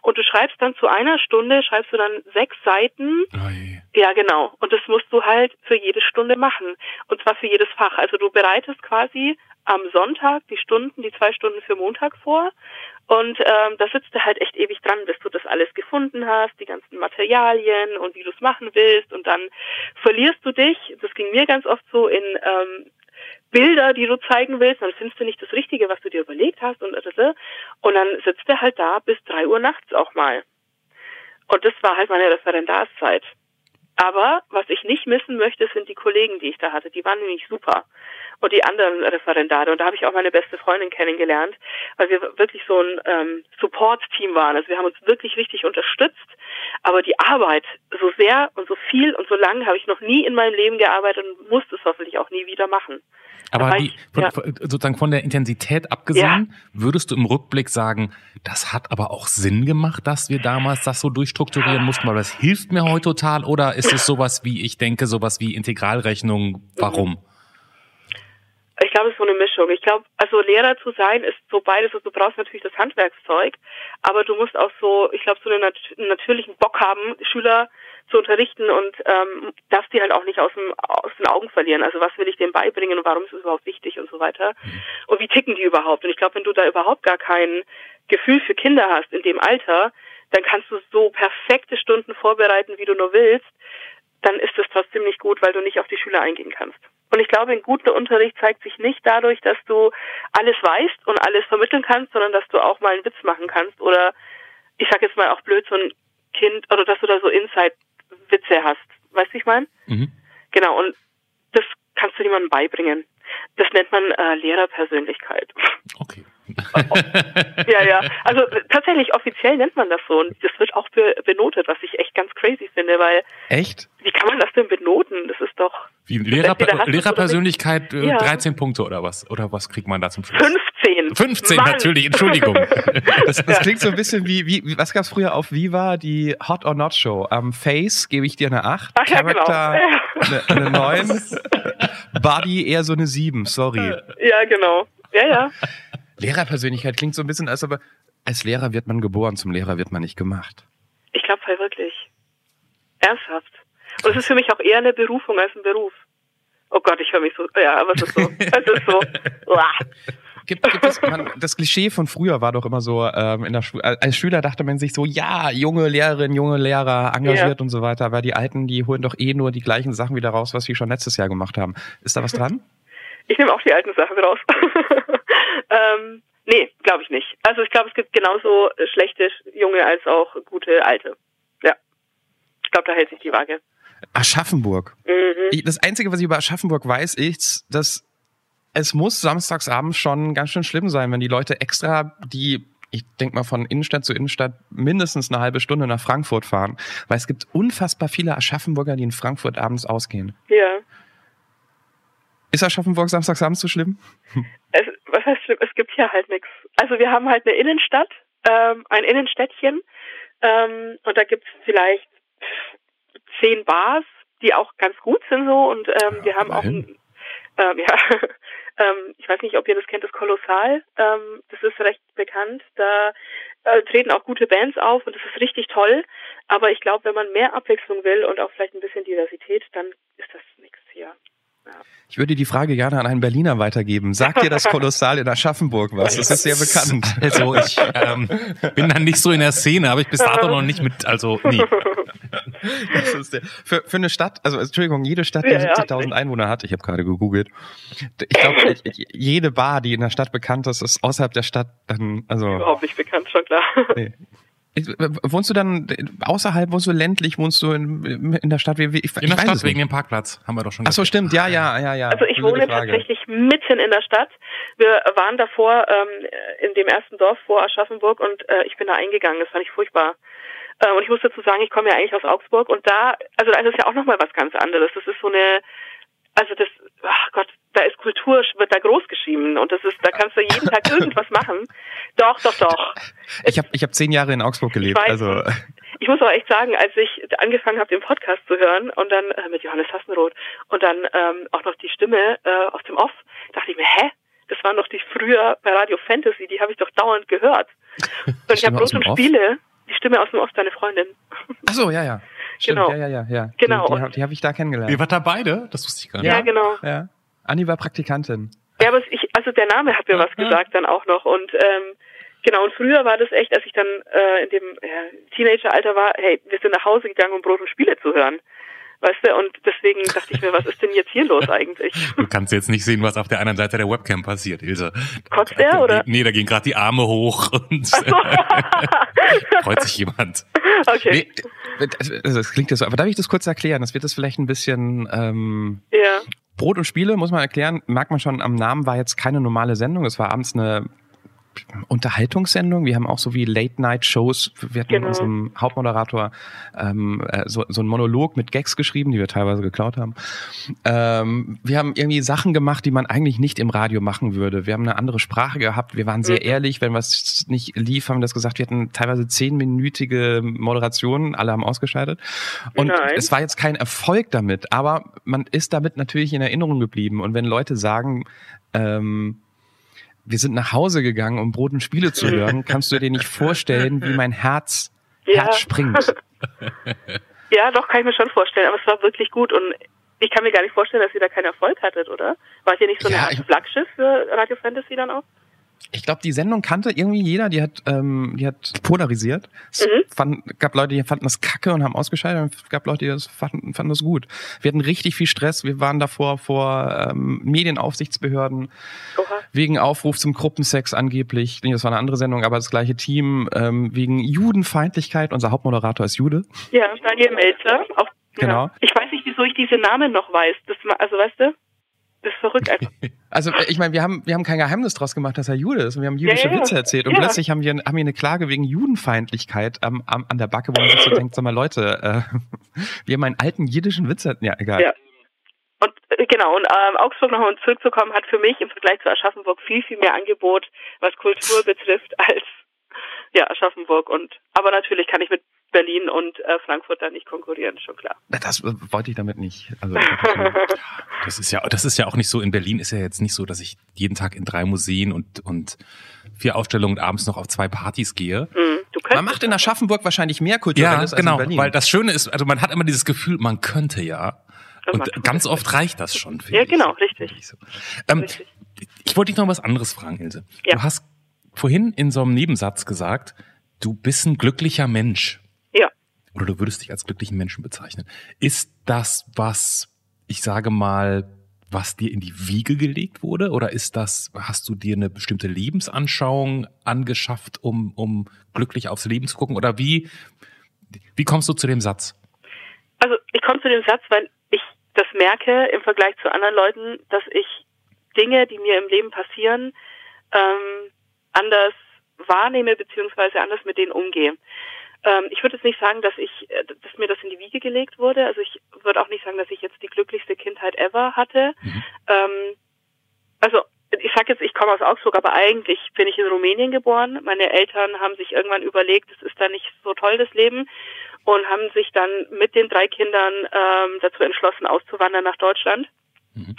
Und du schreibst dann zu einer Stunde, schreibst du dann sechs Seiten. Oi. Ja, genau. Und das musst du halt für jede Stunde machen. Und zwar für jedes Fach. Also du bereitest quasi am Sonntag die Stunden, die zwei Stunden für Montag vor. Und ähm, da sitzt du halt echt ewig dran, bis du das alles gefunden hast, die ganzen Materialien und wie du es machen willst. Und dann verlierst du dich, das ging mir ganz oft so, in ähm, Bilder, die du zeigen willst, dann findest du nicht das Richtige, was du dir überlegt hast und und dann sitzt er halt da bis drei Uhr nachts auch mal. Und das war halt meine Referendarszeit. Aber was ich nicht missen möchte, sind die Kollegen, die ich da hatte. Die waren nämlich super. Und die anderen Referendare. Und da habe ich auch meine beste Freundin kennengelernt, weil wir wirklich so ein ähm, Support-Team waren. Also wir haben uns wirklich richtig unterstützt. Aber die Arbeit, so sehr und so viel und so lang habe ich noch nie in meinem Leben gearbeitet und muss es hoffentlich auch nie wieder machen. Aber die, von, ja. sozusagen von der Intensität abgesehen, ja. würdest du im Rückblick sagen, das hat aber auch Sinn gemacht, dass wir damals das so durchstrukturieren mussten, weil das hilft mir heute total? Oder ist es sowas wie, ich denke, sowas wie Integralrechnung, warum? Ich glaube, es ist so eine Mischung. Ich glaube, also Lehrer zu sein ist so beides. Also du brauchst natürlich das Handwerkszeug, aber du musst auch so, ich glaube, so einen, nat natürlichen Bock haben, Schüler zu unterrichten und ähm, darfst die halt auch nicht aus, dem, aus den Augen verlieren. Also was will ich denen beibringen und warum ist es überhaupt wichtig und so weiter. Mhm. Und wie ticken die überhaupt? Und ich glaube, wenn du da überhaupt gar kein Gefühl für Kinder hast in dem Alter, dann kannst du so perfekte Stunden vorbereiten, wie du nur willst. Dann ist es trotzdem nicht gut, weil du nicht auf die Schüler eingehen kannst. Und ich glaube, ein guter Unterricht zeigt sich nicht dadurch, dass du alles weißt und alles vermitteln kannst, sondern dass du auch mal einen Witz machen kannst oder ich sag jetzt mal auch blöd, so ein Kind oder dass du da so Inside Witze hast. Weißt du, ich meine? Mhm. Genau, und das kannst du niemandem beibringen. Das nennt man äh, Lehrerpersönlichkeit. Okay. ja, ja. Also tatsächlich offiziell nennt man das so und das wird auch benotet, was ich echt ganz crazy finde, weil. Echt? Wie kann man das denn benoten? Das ist doch. Wie Lehrer, Lehrerpersönlichkeit äh, ja. 13 Punkte oder was? Oder was kriegt man da zum Schluss? 15. 15 Mann. natürlich, Entschuldigung. das, das klingt so ein bisschen wie, wie was gab's früher auf Viva, die Hot or Not Show. Am Face gebe ich dir eine 8, Ach, ja, Charakter genau. eine, eine 9, Body eher so eine 7, sorry. Ja, genau. Ja, ja. Lehrerpersönlichkeit klingt so ein bisschen, als aber als Lehrer wird man geboren, zum Lehrer wird man nicht gemacht. Ich glaube halt wirklich. Ernsthaft. Und es ist für mich auch eher eine Berufung als ein Beruf. Oh Gott, ich höre mich so. Ja, aber es ist so. es ist so. Gibt, gibt es, man, das Klischee von früher war doch immer so, ähm, in der Schule, als Schüler dachte man sich so, ja, junge Lehrerin, junge Lehrer, engagiert Ja. und so weiter, aber die Alten, die holen doch eh nur die gleichen Sachen wieder raus, was wir schon letztes Jahr gemacht haben. Ist da was dran? Ich nehme auch die alten Sachen raus. ähm, nee, glaube ich nicht. Also ich glaube, es gibt genauso schlechte junge als auch gute alte. Ja. Ich glaube, da hält sich die Waage. Aschaffenburg. Mhm. Ich, das Einzige, was ich über Aschaffenburg weiß, ist, dass es muss samstagsabends schon ganz schön schlimm sein, wenn die Leute extra die ich denke mal von Innenstadt zu Innenstadt mindestens eine halbe Stunde nach Frankfurt fahren, weil es gibt unfassbar viele Aschaffenburger, die in Frankfurt abends ausgehen. Ja. Ist Aschaffenburg samstagsabends so schlimm? Es, was heißt schlimm? Es gibt hier halt nichts. Also wir haben halt eine Innenstadt, ähm, ein Innenstädtchen ähm, und da gibt's vielleicht zehn Bars, die auch ganz gut sind so und ähm, wir haben auch ein, ähm, ja, ähm, ich weiß nicht, ob ihr das kennt, das Kolossal, ähm, das ist recht bekannt, da äh, treten auch gute Bands auf und das ist richtig toll, aber ich glaube, wenn man mehr Abwechslung will und auch vielleicht ein bisschen Diversität, dann ist das nichts hier. Ich würde die Frage gerne an einen Berliner weitergeben. Sagt dir das Kolossal in Aschaffenburg was? Das ist sehr bekannt. Also ich ähm, bin dann nicht so in der Szene, habe ich bis dato noch nicht mit, also nee. Das ist der, für, für eine Stadt, also Entschuldigung, jede Stadt, die ja, 70.000 Einwohner hat, ich habe gerade gegoogelt, ich glaube, jede Bar, die in der Stadt bekannt ist, ist außerhalb der Stadt dann, also... Überhaupt nicht bekannt, schon klar. Nee. Wohnst du dann außerhalb, wohnst du ländlich, wohnst du in, in der Stadt? Wie, wie, ich, In der Stadt wegen nicht. dem Parkplatz, haben wir doch schon Ach so, stimmt, ja, ja, ja, ja. Also ich wohne tatsächlich mitten in der Stadt. Wir waren davor ähm, in dem ersten Dorf vor Aschaffenburg und äh, ich bin da eingegangen. Das fand ich furchtbar. Äh, und ich muss dazu sagen, ich komme ja eigentlich aus Augsburg und da, also da ist es ja auch nochmal was ganz anderes. Das ist so eine, also das, ach Gott, da ist Kultur, wird da groß geschrieben und das ist, da kannst du jeden Tag irgendwas machen. Doch, doch, doch. Ich habe ich hab zehn Jahre in Augsburg gelebt, weiß. also... Ich muss aber echt sagen, als ich angefangen habe, den Podcast zu hören und dann äh, mit Johannes Hassenroth und dann ähm, auch noch die Stimme äh, aus dem Off, dachte ich mir, hä? Das waren doch die früher bei Radio Fantasy, die habe ich doch dauernd gehört. Und ich habe und Off? Spiele, die Stimme aus dem Off, deine Freundin. Ach so, ja, ja. Stimmt, Genau. ja, ja, ja, ja. Genau. Die, die, die habe ich da kennengelernt. Ihr wart da beide? Das wusste ich gar nicht. Ja, genau. Ja. Anni war Praktikantin. Ja, aber ich, also der Name hat mir was gesagt dann auch noch und ähm, genau und früher war das echt, als ich dann äh, in dem ja, Teenageralter war, hey, wir sind nach Hause gegangen, um Brot und Spiele zu hören, weißt du? Und deswegen dachte ich mir, was ist denn jetzt hier los eigentlich? Du kannst jetzt nicht sehen, was auf der anderen Seite der Webcam passiert, Ilse. Kotzt der, oder? Nee, da gehen gerade die Arme hoch und freut sich jemand. okay, Nee, also das klingt ja so, aber darf ich das kurz erklären? Das wird das vielleicht ein bisschen ähm, ja, Brot und Spiele, muss man erklären, merkt man schon, am Namen war jetzt keine normale Sendung, es war abends eine Unterhaltungssendung. Wir haben auch so wie Late-Night-Shows, wir hatten Genau. mit unserem Hauptmoderator ähm, äh, so, so einen Monolog mit Gags geschrieben, die wir teilweise geklaut haben. Ähm, wir haben irgendwie Sachen gemacht, die man eigentlich nicht im Radio machen würde. Wir haben eine andere Sprache gehabt, wir waren sehr Mhm. ehrlich, wenn was nicht lief, haben wir das gesagt, wir hatten teilweise zehnminütige Moderationen, alle haben ausgeschaltet. Und Nein. es war jetzt kein Erfolg damit, aber man ist damit natürlich in Erinnerung geblieben. Und wenn Leute sagen, ähm, wir sind nach Hause gegangen, um Brot und Spiele zu hören, kannst du dir nicht vorstellen, wie mein Herz, Ja. Herz springt. ja, doch kann ich mir schon vorstellen, aber es war wirklich gut und ich kann mir gar nicht vorstellen, dass ihr da keinen Erfolg hattet, oder? Wart ihr nicht so eine Ja, Art Flaggschiff für Radio Fantasy dann auch? Ich glaube, die Sendung kannte irgendwie jeder, die hat, ähm, die hat polarisiert. Es Mhm. fand, gab Leute, die fanden das kacke und haben ausgeschaltet, und es gab Leute, die das fanden, fanden das gut. Wir hatten richtig viel Stress, wir waren davor vor ähm, Medienaufsichtsbehörden, Oha. wegen Aufruf zum Gruppensex angeblich, nee, das war eine andere Sendung, aber das gleiche Team, ähm, wegen Judenfeindlichkeit, unser Hauptmoderator ist Jude. Ja, Daniel Melzer. Auch, Genau. Ja. Ich weiß nicht, wieso ich diese Namen noch weiß. Das, also weißt du, das ist verrückt einfach. Also äh, ich meine, wir haben, wir haben kein Geheimnis draus gemacht, dass er Jude ist und wir haben jüdische Ja, ja. Witze erzählt und Ja. plötzlich haben wir, haben wir eine Klage wegen Judenfeindlichkeit am, am, an der Backe, wo man sich so denkt, sag mal Leute, äh, wir haben einen alten jiddischen Witz, ja egal. Ja. Und äh, genau, und ähm, Augsburg nochmal zurückzukommen, hat für mich im Vergleich zu Aschaffenburg viel, viel mehr Angebot, was Kultur betrifft, als ja, Aschaffenburg. Und aber natürlich kann ich mit Berlin und äh, Frankfurt da nicht konkurrieren, schon klar. Das äh, wollte ich damit nicht. Also, Das ist ja, das ist ja auch nicht so. In Berlin ist ja jetzt nicht so, dass ich jeden Tag in drei Museen und, und vier Ausstellungen und abends noch auf zwei Partys gehe. Hm, du könntest man macht in Aschaffenburg wahrscheinlich mehr Kulturelles Ja, genau. als in Berlin. Weil das Schöne ist, also man hat immer dieses Gefühl, man könnte ja. Und Und ganz oft reicht das schon. finde Ja, ich. genau, richtig. Finde ich so. Ähm, Richtig. Ich wollte dich noch was anderes fragen, Ilse. Ja. Du hast vorhin in so einem Nebensatz gesagt, du bist ein glücklicher Mensch. Ja. Oder du würdest dich als glücklichen Menschen bezeichnen. Ist das was, ich sage mal, was dir in die Wiege gelegt wurde? Oder ist das, hast du dir eine bestimmte Lebensanschauung angeschafft, um, um glücklich aufs Leben zu gucken? Oder wie, wie kommst du zu dem Satz? Also ich komme zu dem Satz, weil ich das merke im Vergleich zu anderen Leuten, dass ich Dinge, die mir im Leben passieren, ähm, anders wahrnehme beziehungsweise anders mit denen umgehe. Ähm, ich würde jetzt nicht sagen, dass ich, äh, dass mir das in die Wiege gelegt wurde. Also ich würde auch nicht sagen, dass ich jetzt die glücklichste Kindheit ever hatte. Mhm. Ähm, also ich sage jetzt, ich komme aus Augsburg, aber eigentlich bin ich in Rumänien geboren. Meine Eltern haben sich irgendwann überlegt, es ist da nicht so toll das Leben und haben sich dann mit den drei Kindern ähm, dazu entschlossen, auszuwandern nach Deutschland. Mhm.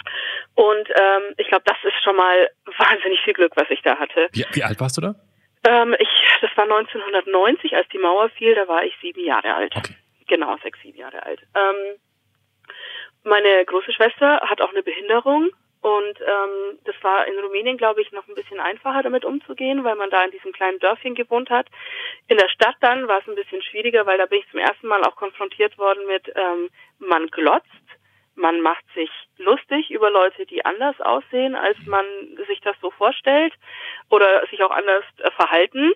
Und ähm, ich glaube, das ist schon mal wahnsinnig viel Glück, was ich da hatte. Wie, wie alt warst du da? Ähm, ich, das war 1990, als die Mauer fiel, da war ich sieben Jahre alt. Okay. Genau, sechs, sieben Jahre alt. Ähm, meine große Schwester hat auch eine Behinderung und ähm, das war in Rumänien, glaube ich, noch ein bisschen einfacher damit umzugehen, weil man da in diesem kleinen Dörfchen gewohnt hat. In der Stadt dann war es ein bisschen schwieriger, weil da bin ich zum ersten Mal auch konfrontiert worden mit, ähm, man glotzt, man macht sich lustig über Leute, die anders aussehen, als man sich das so vorstellt oder sich auch anders äh, verhalten.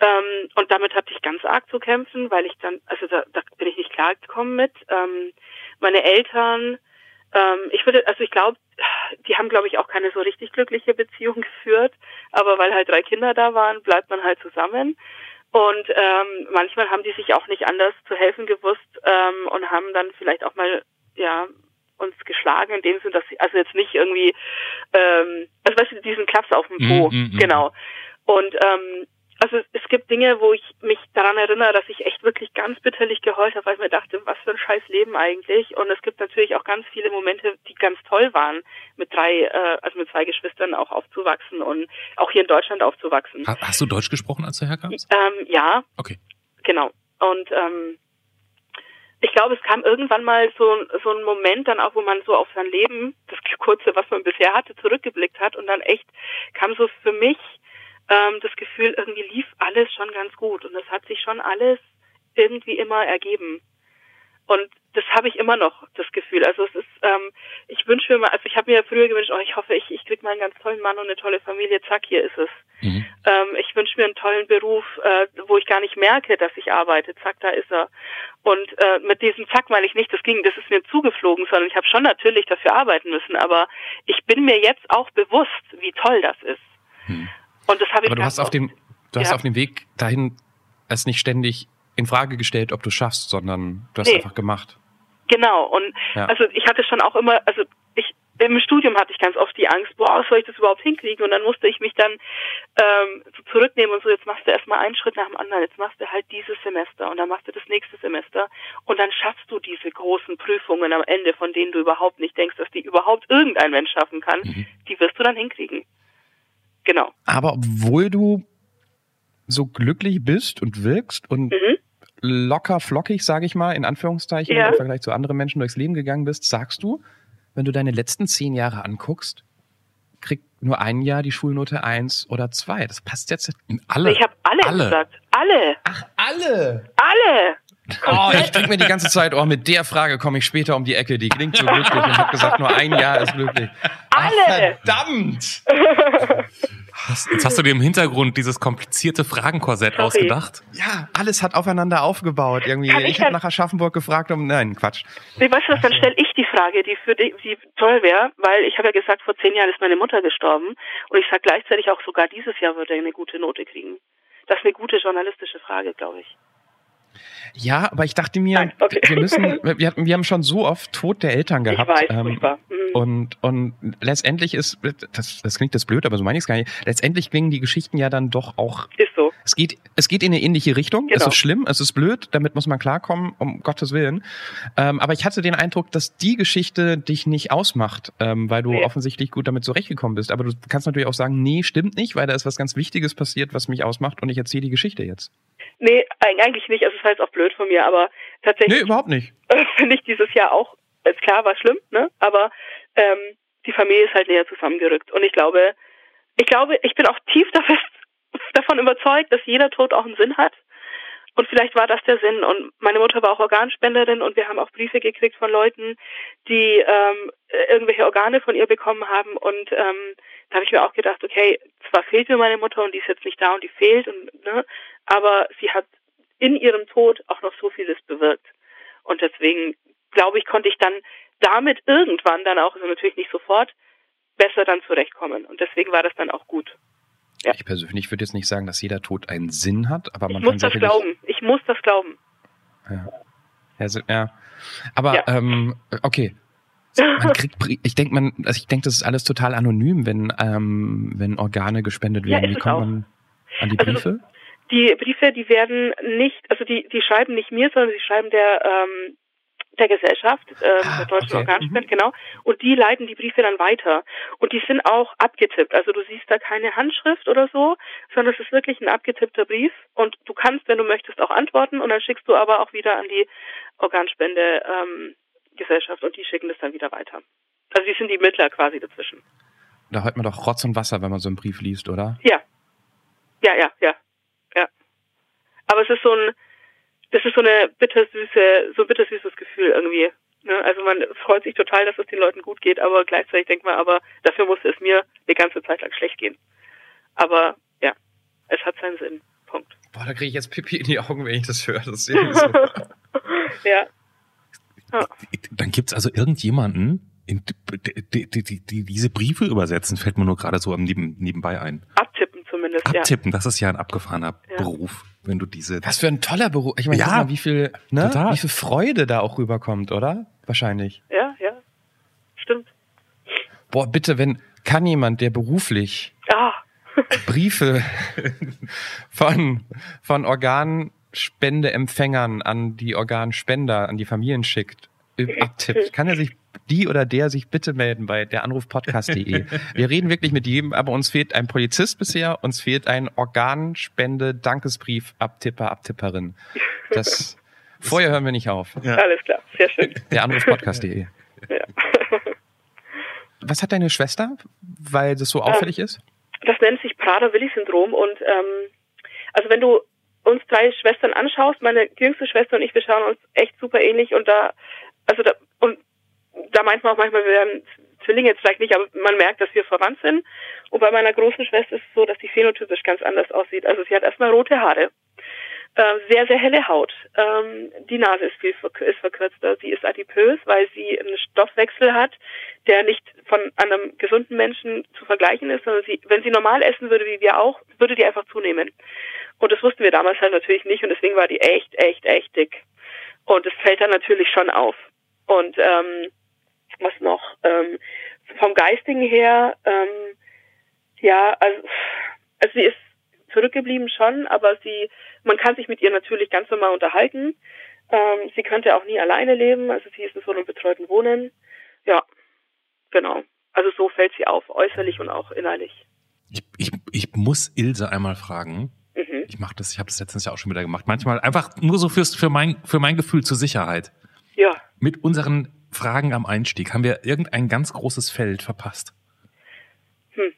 Ähm, und damit hatte ich ganz arg zu kämpfen, weil ich dann, also da, da bin ich nicht klargekommen mit. Ähm, meine Eltern, ähm, ich würde, also ich glaube, die haben, glaube ich, auch keine so richtig glückliche Beziehung geführt, aber weil halt drei Kinder da waren, bleibt man halt zusammen. Und ähm, manchmal haben die sich auch nicht anders zu helfen gewusst ähm, und haben dann vielleicht auch mal ja uns geschlagen in dem Sinn, dass sie, also jetzt nicht irgendwie, ähm, also weißt du, diesen Klaps auf dem Po, Mm, mm, genau. Und ähm, also es gibt Dinge, wo ich mich daran erinnere, dass ich echt wirklich ganz bitterlich geheult habe, weil ich mir dachte, was für ein scheiß Leben eigentlich. Und es gibt natürlich auch ganz viele Momente, die ganz toll waren, mit drei, äh, also mit zwei Geschwistern auch aufzuwachsen und auch hier in Deutschland aufzuwachsen. Ha- Hast du Deutsch gesprochen, als du herkamst? Ähm, ja, Okay. Genau. Und ähm, ich glaube, es kam irgendwann mal so, so ein Moment dann auch, wo man so auf sein Leben, das kurze, was man bisher hatte, zurückgeblickt hat und dann echt kam so für mich ähm, das Gefühl, irgendwie lief alles schon ganz gut und es hat sich schon alles irgendwie immer ergeben. Und das habe ich immer noch, das Gefühl. Also es ist, ähm, ich wünsche mir mal, also ich habe mir früher gewünscht, oh, ich hoffe, ich, ich kriege mal einen ganz tollen Mann und eine tolle Familie, zack, hier ist es. Mhm. Ähm, ich wünsche mir einen tollen Beruf, äh, wo ich gar nicht merke, dass ich arbeite. Zack, da ist er. Und äh, mit diesem Zack meine ich nicht, das ging, das ist mir zugeflogen, sondern ich habe schon natürlich dafür arbeiten müssen. Aber ich bin mir jetzt auch bewusst, wie toll das ist. Hm. Und das habe ich Aber du hast auf dem, du hast Ja. auf dem Weg dahin es nicht ständig in Frage gestellt, ob du schaffst, sondern du hast Nee. einfach gemacht. Genau. Und Ja. also ich hatte schon auch immer, also ich im Studium hatte ich ganz oft die Angst, boah, soll ich das überhaupt hinkriegen? Und dann musste ich mich dann ähm, so zurücknehmen und so, jetzt machst du erstmal einen Schritt nach dem anderen, jetzt machst du halt dieses Semester und dann machst du das nächste Semester und dann schaffst du diese großen Prüfungen am Ende, von denen du überhaupt nicht denkst, dass die überhaupt irgendein Mensch schaffen kann, Mhm. die wirst du dann hinkriegen. Genau. Aber obwohl du so glücklich bist und wirkst und Mhm. Locker flockig, sage ich mal, in Anführungszeichen, Ja. im Vergleich zu anderen Menschen durchs Leben gegangen bist, sagst du, wenn du deine letzten zehn Jahre anguckst, kriegt nur ein Jahr die Schulnote eins oder zwei. Das passt jetzt. Alle. Ich habe alle, Alle. gesagt. Alle. Ach, alle! Alle. Oh, ich denke mir die ganze Zeit, oh, mit der Frage komme ich später um die Ecke. Die klingt so glücklich und habe gesagt, nur ein Jahr ist glücklich. Ach, Alle. verdammt! Hast, jetzt hast du dir im Hintergrund dieses komplizierte Fragenkorsett Sorry. ausgedacht. Ja, alles hat aufeinander aufgebaut. Irgendwie. Kann ich Ich habe nach Aschaffenburg gefragt um. Nein, Quatsch. Nee, weißt du was, dann stelle ich die Frage, die für die, die toll wäre, weil ich habe ja gesagt, vor zehn Jahren ist meine Mutter gestorben und ich sage gleichzeitig auch sogar dieses Jahr würde er eine gute Note kriegen. Das ist eine gute journalistische Frage, glaube ich. Ja, aber ich dachte mir, Nein, okay. wir müssen, wir, wir haben schon so oft Tod der Eltern gehabt. ich weiß, ähm. Mhm. und, und letztendlich ist, das, das klingt jetzt blöd, aber so meine ich es gar nicht. Letztendlich klingen die Geschichten ja dann doch auch, ist so. es geht, es geht in eine ähnliche Richtung. Es Genau. ist schlimm, es ist blöd, damit muss man klarkommen, um Gottes Willen. Ähm, aber ich hatte den Eindruck, dass die Geschichte dich nicht ausmacht, ähm, weil du Nee. offensichtlich gut damit zurechtgekommen bist. Aber du kannst natürlich auch sagen, nee, stimmt nicht, weil da ist was ganz Wichtiges passiert, was mich ausmacht und ich erzähle die Geschichte jetzt. Nee, eig- eigentlich nicht. Also es war jetzt auch blöd von mir, aber Nee, tatsächlich überhaupt nicht. finde ich dieses Jahr auch, ist klar, war schlimm, ne? Aber ähm, die Familie ist halt näher zusammengerückt. Und ich glaube, ich glaube, ich bin auch tief davon überzeugt, dass jeder Tod auch einen Sinn hat. Und vielleicht war das der Sinn. Und meine Mutter war auch Organspenderin und wir haben auch Briefe gekriegt von Leuten, die ähm, irgendwelche Organe von ihr bekommen haben. Und ähm, da habe ich mir auch gedacht, okay, zwar fehlt mir meine Mutter und die ist jetzt nicht da und die fehlt, und, ne, aber sie hat in ihrem Tod auch noch so vieles bewirkt. Und deswegen glaube ich, konnte ich dann damit irgendwann dann auch, also natürlich nicht sofort, besser dann zurechtkommen. Und deswegen war das dann auch gut. Ja. Ich persönlich würde jetzt nicht sagen, dass jeder Tod einen Sinn hat, aber man ich muss das glauben. Ich muss das glauben. Ja. Also, ja. Aber ja. Ähm, okay. Man kriegt, ich denke, man, also ich denke, das ist alles total anonym, wenn ähm, wenn Organe gespendet werden. Ja, Wie kommt man an die also, Briefe? Also, die Briefe, die werden nicht, also die die schreiben nicht mir, sondern sie schreiben der ähm, der Gesellschaft, äh, der Deutschen okay. Organspende, mhm. genau. Und die leiten die Briefe dann weiter. Und die sind auch abgetippt. Also du siehst da keine Handschrift oder so, sondern es ist wirklich ein abgetippter Brief. Und du kannst, wenn du möchtest, auch antworten. Und dann schickst du aber auch wieder an die Organspende ähm, Gesellschaft und die schicken das dann wieder weiter. Also die sind die Mittler quasi dazwischen. Da hört man doch Rotz und Wasser, wenn man so einen Brief liest, oder? Ja, ja, ja. Ja. Aber es ist so ein, das ist so eine bittersüße, so ein bittersüßes Gefühl irgendwie. Ne? Also man freut sich total, dass es den Leuten gut geht, aber gleichzeitig denkt man, aber dafür musste es mir eine ganze Zeit lang schlecht gehen. Aber ja, es hat seinen Sinn. Punkt. Boah, da kriege ich jetzt Pipi in die Augen, wenn ich das höre. Das ist so. ja. ja. Dann gibt's also irgendjemanden, in, die, die, die, die, diese Briefe übersetzen, fällt mir nur gerade so neben, nebenbei ein. Abtippen zumindest, Abtippen, ja. das ist ja ein abgefahrener ja. Beruf wenn du diese. Was für ein toller Beruf. Ich meine, ja, mal, wie viel, ne? Total. wie viel Freude da auch rüberkommt, oder? Wahrscheinlich. Ja, ja. Stimmt. Boah, bitte, wenn, kann jemand, der beruflich ah. Briefe von, von Organspendeempfängern an die Organspender, an die Familien schickt, abtippt, kann er sich die oder der sich bitte melden bei der Anrufpodcast.de. Wir reden wirklich mit jedem, aber uns fehlt ein Polizist bisher, uns fehlt ein Organspende Dankesbrief Abtipper Abtipperin. Das vorher hören wir nicht auf. Ja. Alles klar, sehr schön. Der Anrufpodcast.de. Ja. Was hat deine Schwester, weil das so auffällig ähm, ist? Das nennt sich Prader-Willi-Syndrom und ähm, also wenn du uns drei Schwestern anschaust, meine jüngste Schwester und ich, wir schauen uns echt super ähnlich und da also da, und da meint man auch manchmal, wir werden Zwillinge jetzt vielleicht nicht, aber man merkt, dass wir verwandt sind. Und bei meiner großen Schwester ist es so, dass die phänotypisch ganz anders aussieht. Also sie hat erstmal rote Haare, äh, sehr, sehr helle Haut. Ähm, die Nase ist viel ist verkürzter. Sie ist adipös, weil sie einen Stoffwechsel hat, der nicht von einem gesunden Menschen zu vergleichen ist, sondern sie, wenn sie normal essen würde, wie wir auch, würde die einfach zunehmen. Und das wussten wir damals halt natürlich nicht und deswegen war die echt, echt, echt dick. Und es fällt dann natürlich schon auf. Und ähm, was noch? Ähm, vom Geistigen her, ähm, ja, also, also sie ist zurückgeblieben schon, aber sie, man kann sich mit ihr natürlich ganz normal unterhalten. Ähm, sie könnte auch nie alleine leben, also sie ist in so einem betreuten Wohnen. Ja, genau. Also so fällt sie auf, äußerlich und auch innerlich. Ich, ich, ich muss Ilse einmal fragen, Mhm. Ich mache das, ich habe das letztens ja auch schon wieder gemacht. Manchmal einfach nur so fürs, für, mein, für mein Gefühl zur Sicherheit. Ja. Mit unseren Fragen am Einstieg haben wir irgendein ganz großes Feld verpasst. Hm.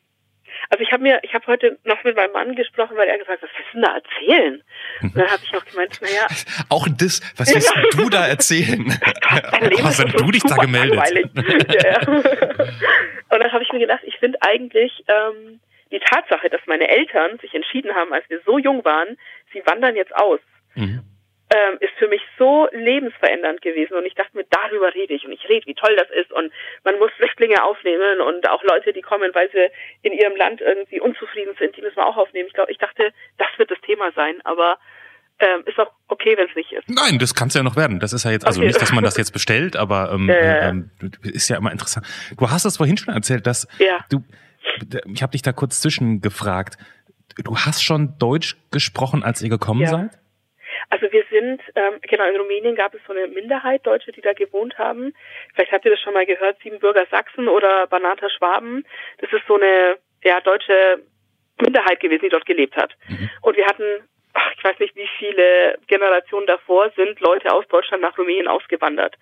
Also ich habe mir, ich habe heute noch mit meinem Mann gesprochen, weil er gesagt hat, was willst du denn da erzählen? Und dann habe ich auch gemeint, naja. Auch das, was willst du da erzählen? was hast du dich da gemeldet? ja, ja. Und dann habe ich mir gedacht, ich finde eigentlich, ähm, die Tatsache, dass meine Eltern sich entschieden haben, als wir so jung waren, sie wandern jetzt aus, mhm. Ähm, ist für mich so lebensverändernd gewesen. Und ich dachte mir, darüber rede ich und ich rede, wie toll das ist. Und man muss Flüchtlinge aufnehmen und auch Leute, die kommen, weil sie in ihrem Land irgendwie unzufrieden sind, die müssen wir auch aufnehmen. Ich glaube, ich dachte, das wird das Thema sein, aber ähm, ist auch okay, wenn es nicht ist. Nein, das kann es ja noch werden. Das ist ja jetzt also okay. nicht, dass man das jetzt bestellt, aber ähm, äh. ähm, ist ja immer interessant. Du hast es vorhin schon erzählt, dass ja. du ich habe dich da kurz zwischengefragt. Du hast schon Deutsch gesprochen, als ihr gekommen ja. seid? Also wir sind, ähm, genau, in Rumänien gab es so eine Minderheit Deutsche, die da gewohnt haben. Vielleicht habt ihr das schon mal gehört, Siebenbürger Sachsen oder Banater Schwaben. Das ist so eine ja, deutsche Minderheit gewesen, die dort gelebt hat. Mhm. Und wir hatten, ach, ich weiß nicht, wie viele Generationen davor sind Leute aus Deutschland nach Rumänien ausgewandert.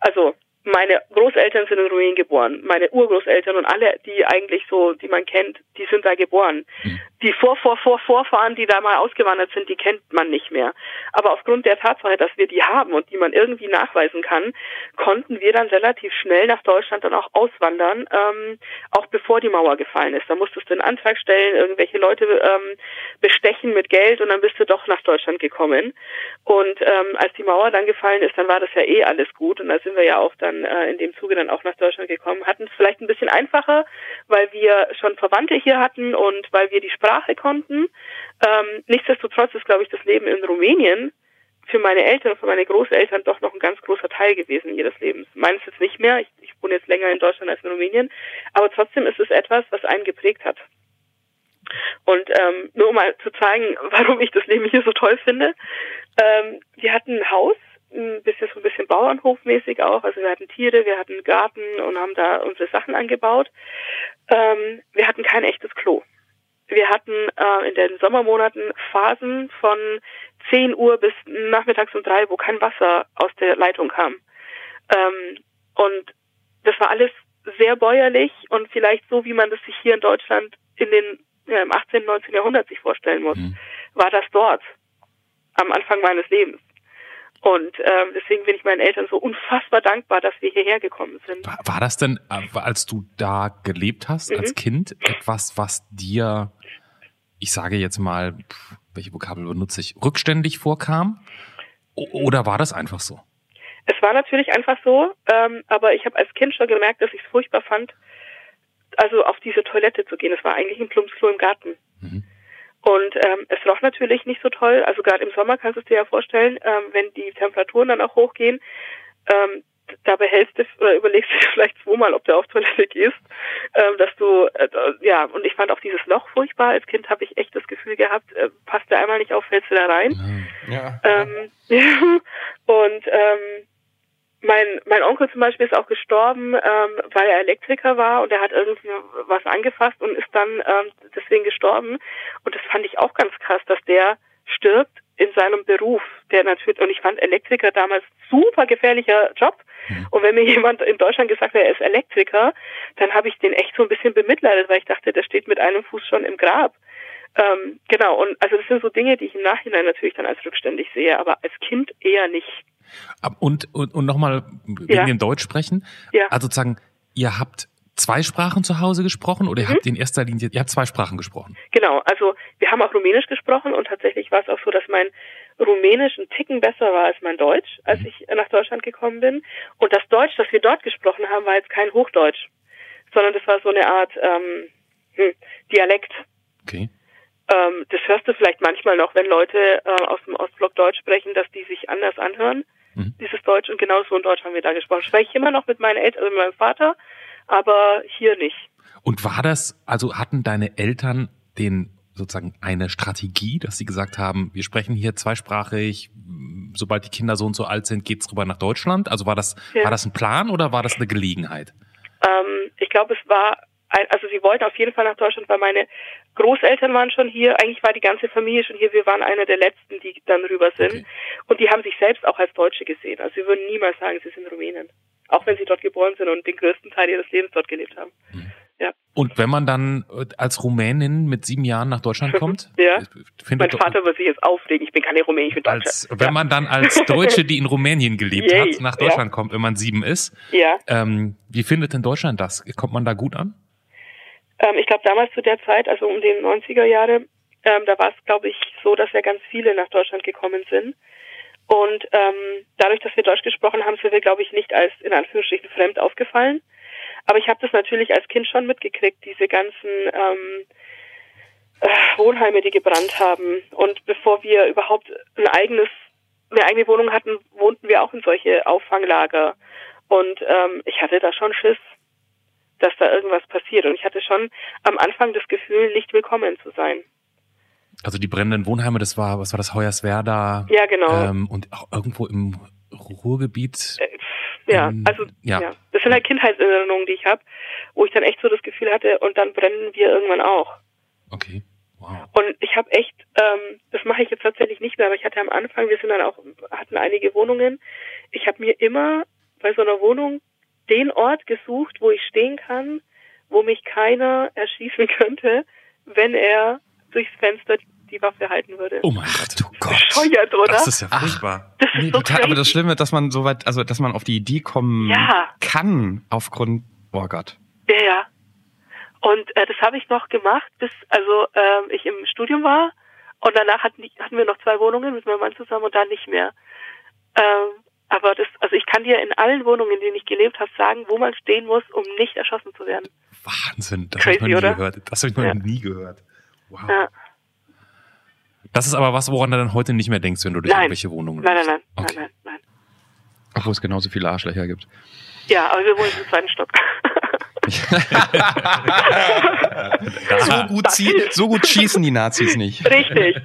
Also meine Großeltern sind in Rumänien geboren, meine Urgroßeltern und alle, die eigentlich so, die man kennt, die sind da geboren. Mhm. Die Vor, Vor, Vor, Vorfahren, die da mal ausgewandert sind, die kennt man nicht mehr. Aber aufgrund der Tatsache, dass wir die haben und die man irgendwie nachweisen kann, konnten wir dann relativ schnell nach Deutschland dann auch auswandern, ähm, auch bevor die Mauer gefallen ist. Da musstest du einen Antrag stellen, irgendwelche Leute ähm, bestechen mit Geld und dann bist du doch nach Deutschland gekommen. Und ähm, als die Mauer dann gefallen ist, dann war das ja eh alles gut und da sind wir ja auch dann äh, in dem Zuge dann auch nach Deutschland gekommen, hatten es vielleicht ein bisschen einfacher, weil wir schon Verwandte hier hatten und weil wir die Sprache konnten. Ähm, nichtsdestotrotz ist, glaube ich, das Leben in Rumänien für meine Eltern für meine Großeltern doch noch ein ganz großer Teil gewesen ihres Lebens. Meines jetzt nicht mehr. Ich, ich wohne jetzt länger in Deutschland als in Rumänien. Aber trotzdem ist es etwas, was einen geprägt hat. Und ähm, nur um mal zu zeigen, warum ich das Leben hier so toll finde. Ähm, wir hatten ein Haus ein bisschen so ein bisschen Bauernhofmäßig auch. Also wir hatten Tiere, wir hatten Garten und haben da unsere Sachen angebaut. Ähm, wir hatten kein echtes Klo. Wir hatten äh, in den Sommermonaten Phasen von 10 Uhr bis nachmittags um drei, wo kein Wasser aus der Leitung kam. Ähm, und das war alles sehr bäuerlich und vielleicht so, wie man das sich hier in Deutschland in den ja, im 18., 19. Jahrhundert sich vorstellen muss, mhm. war das dort am Anfang meines Lebens. Und ähm, deswegen bin ich meinen Eltern so unfassbar dankbar, dass wir hierher gekommen sind. War, war das denn, äh, als du da gelebt hast, mhm. als Kind, etwas, was dir, ich sage jetzt mal, welche Vokabel benutze ich, rückständig vorkam? Oder war das einfach so? Es war natürlich einfach so, ähm, aber ich habe als Kind schon gemerkt, dass ich es furchtbar fand, also auf diese Toilette zu gehen. Es war eigentlich ein Plumpsklo im Garten. Mhm. Und ähm, es roch natürlich nicht so toll. Also gerade im Sommer kannst du es dir ja vorstellen, ähm, wenn die Temperaturen dann auch hochgehen, ähm, da behältst du oder überlegst du dir vielleicht zweimal, ob du auf Toilette gehst, ähm, dass du äh, ja und ich fand auch dieses Loch furchtbar. Als Kind habe ich echt das Gefühl gehabt, äh, passt du einmal nicht auf, fällst du da rein. Ja. Ähm, und ähm, mein, mein Onkel zum Beispiel ist auch gestorben, ähm, weil er Elektriker war und er hat irgendwie was angefasst und ist dann ähm, deswegen gestorben. Und das fand ich auch ganz krass, dass der stirbt in seinem Beruf, der natürlich, und ich fand Elektriker damals super gefährlicher Job. Mhm. Und wenn mir jemand in Deutschland gesagt hat, er ist Elektriker, dann habe ich den echt so ein bisschen bemitleidet, weil ich dachte, der steht mit einem Fuß schon im Grab. Ähm, genau, und also das sind so Dinge, die ich im Nachhinein natürlich dann als rückständig sehe, aber als Kind eher nicht. Und, und, und nochmal wegen ja. dem Deutsch sprechen. Ja. Also sozusagen, ihr habt zwei Sprachen zu Hause gesprochen oder mhm. ihr habt in erster Linie, ihr habt zwei Sprachen gesprochen? Genau, also wir haben auch Rumänisch gesprochen und tatsächlich war es auch so, dass mein Rumänisch ein Ticken besser war als mein Deutsch, als mhm. ich nach Deutschland gekommen bin. Und das Deutsch, das wir dort gesprochen haben, war jetzt kein Hochdeutsch, sondern das war so eine Art ähm, hm, Dialekt. Okay. Ähm, das hörst du vielleicht manchmal noch, wenn Leute äh, aus dem Ostblock Deutsch sprechen, dass die sich anders anhören, mhm. dieses Deutsch. Und genauso in Deutsch haben wir da gesprochen. Spreche ich immer noch mit meinen Eltern, also mit meinem Vater, aber hier nicht. Und war das, also hatten deine Eltern den sozusagen eine Strategie, dass sie gesagt haben, wir sprechen hier zweisprachig, sobald die Kinder so und so alt sind, geht's rüber nach Deutschland? Also war das, ja. war das ein Plan oder war das eine Gelegenheit? Ähm, ich glaube, es war also sie wollten auf jeden Fall nach Deutschland, weil meine Großeltern waren schon hier. Eigentlich war die ganze Familie schon hier. Wir waren einer der letzten, die dann rüber sind. Okay. Und die haben sich selbst auch als Deutsche gesehen. Also sie würden niemals sagen, sie sind Rumänen. Auch wenn sie dort geboren sind und den größten Teil ihres Lebens dort gelebt haben. Mhm. Ja. Und wenn man dann äh, als Rumänin mit sieben Jahren nach Deutschland kommt? ja. Mein Vater wird sich jetzt aufregen. Ich bin keine Rumänin, ich bin Deutsche. Als, wenn ja. man dann als Deutsche, die in Rumänien gelebt Yay. hat, nach Deutschland ja. kommt, wenn man sieben ist. Ja. Ähm, wie findet denn Deutschland das? Kommt man da gut an? Ähm, ich glaube, damals zu der Zeit, also um den 90er Jahre, ähm, da war es, glaube ich, so, dass ja ganz viele nach Deutschland gekommen sind. Und ähm, dadurch, dass wir Deutsch gesprochen haben, sind wir, glaube ich, nicht als in Anführungsstrichen fremd aufgefallen. Aber ich habe das natürlich als Kind schon mitgekriegt, diese ganzen ähm, äh, Wohnheime, die gebrannt haben. Und bevor wir überhaupt ein eigenes, eine eigene Wohnung hatten, wohnten wir auch in solche Auffanglager. Und ähm, ich hatte da schon Schiss dass da irgendwas passiert. Und ich hatte schon am Anfang das Gefühl, nicht willkommen zu sein. Also die brennenden Wohnheime, das war, was war das, Hoyerswerda? Ja, genau. Ähm, und auch irgendwo im Ruhrgebiet. Äh, ja, in, also ja. ja. Das sind halt Kindheitserinnerungen, die ich habe, wo ich dann echt so das Gefühl hatte, und dann brennen wir irgendwann auch. Okay. Wow. Und ich habe echt, ähm, das mache ich jetzt tatsächlich nicht mehr, aber ich hatte am Anfang, wir sind dann auch, hatten einige Wohnungen. Ich habe mir immer bei so einer Wohnung den Ort gesucht, wo ich stehen kann, wo mich keiner erschießen könnte, wenn er durchs Fenster die Waffe halten würde. Oh mein Gott. Du Gott. Bescheuert, oder? Das ist ja furchtbar. Das ist Nee, so total, aber das Schlimme, dass man so weit, also dass man auf die Idee kommen Ja. kann aufgrund, oh Gott. Ja, ja. Und äh, das habe ich noch gemacht, bis also ähm, ich im Studium war. Und danach hatten, die, hatten wir noch zwei Wohnungen mit meinem Mann zusammen und dann nicht mehr. Ähm, aber das, also ich kann dir in allen Wohnungen, in denen ich gelebt habe, sagen, wo man stehen muss, um nicht erschossen zu werden. Wahnsinn. Das habe ich noch Crazy, nie oder? gehört. Das habe ich noch Ja. nie gehört. Wow. Ja. Das ist aber was, woran du dann heute nicht mehr denkst, wenn du durch Nein. irgendwelche Wohnungen Nein, nein, läufst. nein, Okay. nein, nein, nein. Obwohl es genauso viele Arschlöcher gibt. Ja, aber wir wohnen im zweiten Stock. So gut, so gut schießen die Nazis nicht. Richtig.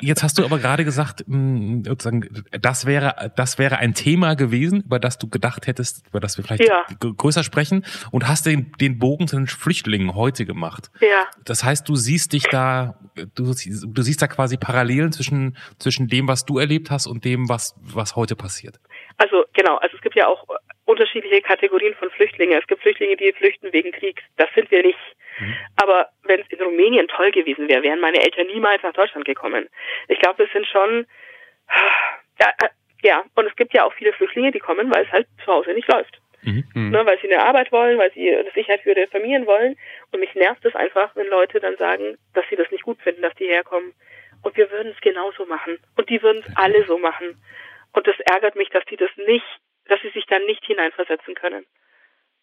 Jetzt hast du aber gerade gesagt, sozusagen, das wäre, das wäre ein Thema gewesen, über das du gedacht hättest, über das wir vielleicht Ja. größer sprechen und hast den, den Bogen zu den Flüchtlingen heute gemacht. Ja. Das heißt, du siehst dich da, du, du siehst da quasi Parallelen zwischen, zwischen dem, was du erlebt hast und dem, was, was heute passiert. Also genau, also es gibt ja auch unterschiedliche Kategorien von Flüchtlingen. Es gibt Flüchtlinge, die flüchten wegen Krieg. Das sind wir nicht. Aber wenn es in Rumänien toll gewesen wäre, wären meine Eltern niemals nach Deutschland gekommen. Ich glaube, das sind schon ja, äh, ja, und es gibt ja auch viele Flüchtlinge, die kommen, weil es halt zu Hause nicht läuft. Mhm. Ne, weil sie eine Arbeit wollen, weil sie eine Sicherheit für ihre Familien wollen. Und mich nervt es einfach, wenn Leute dann sagen, dass sie das nicht gut finden, dass die herkommen. Und wir würden es genauso machen. Und die würden es alle so machen. Und das ärgert mich, dass die das nicht, dass sie sich dann nicht hineinversetzen können.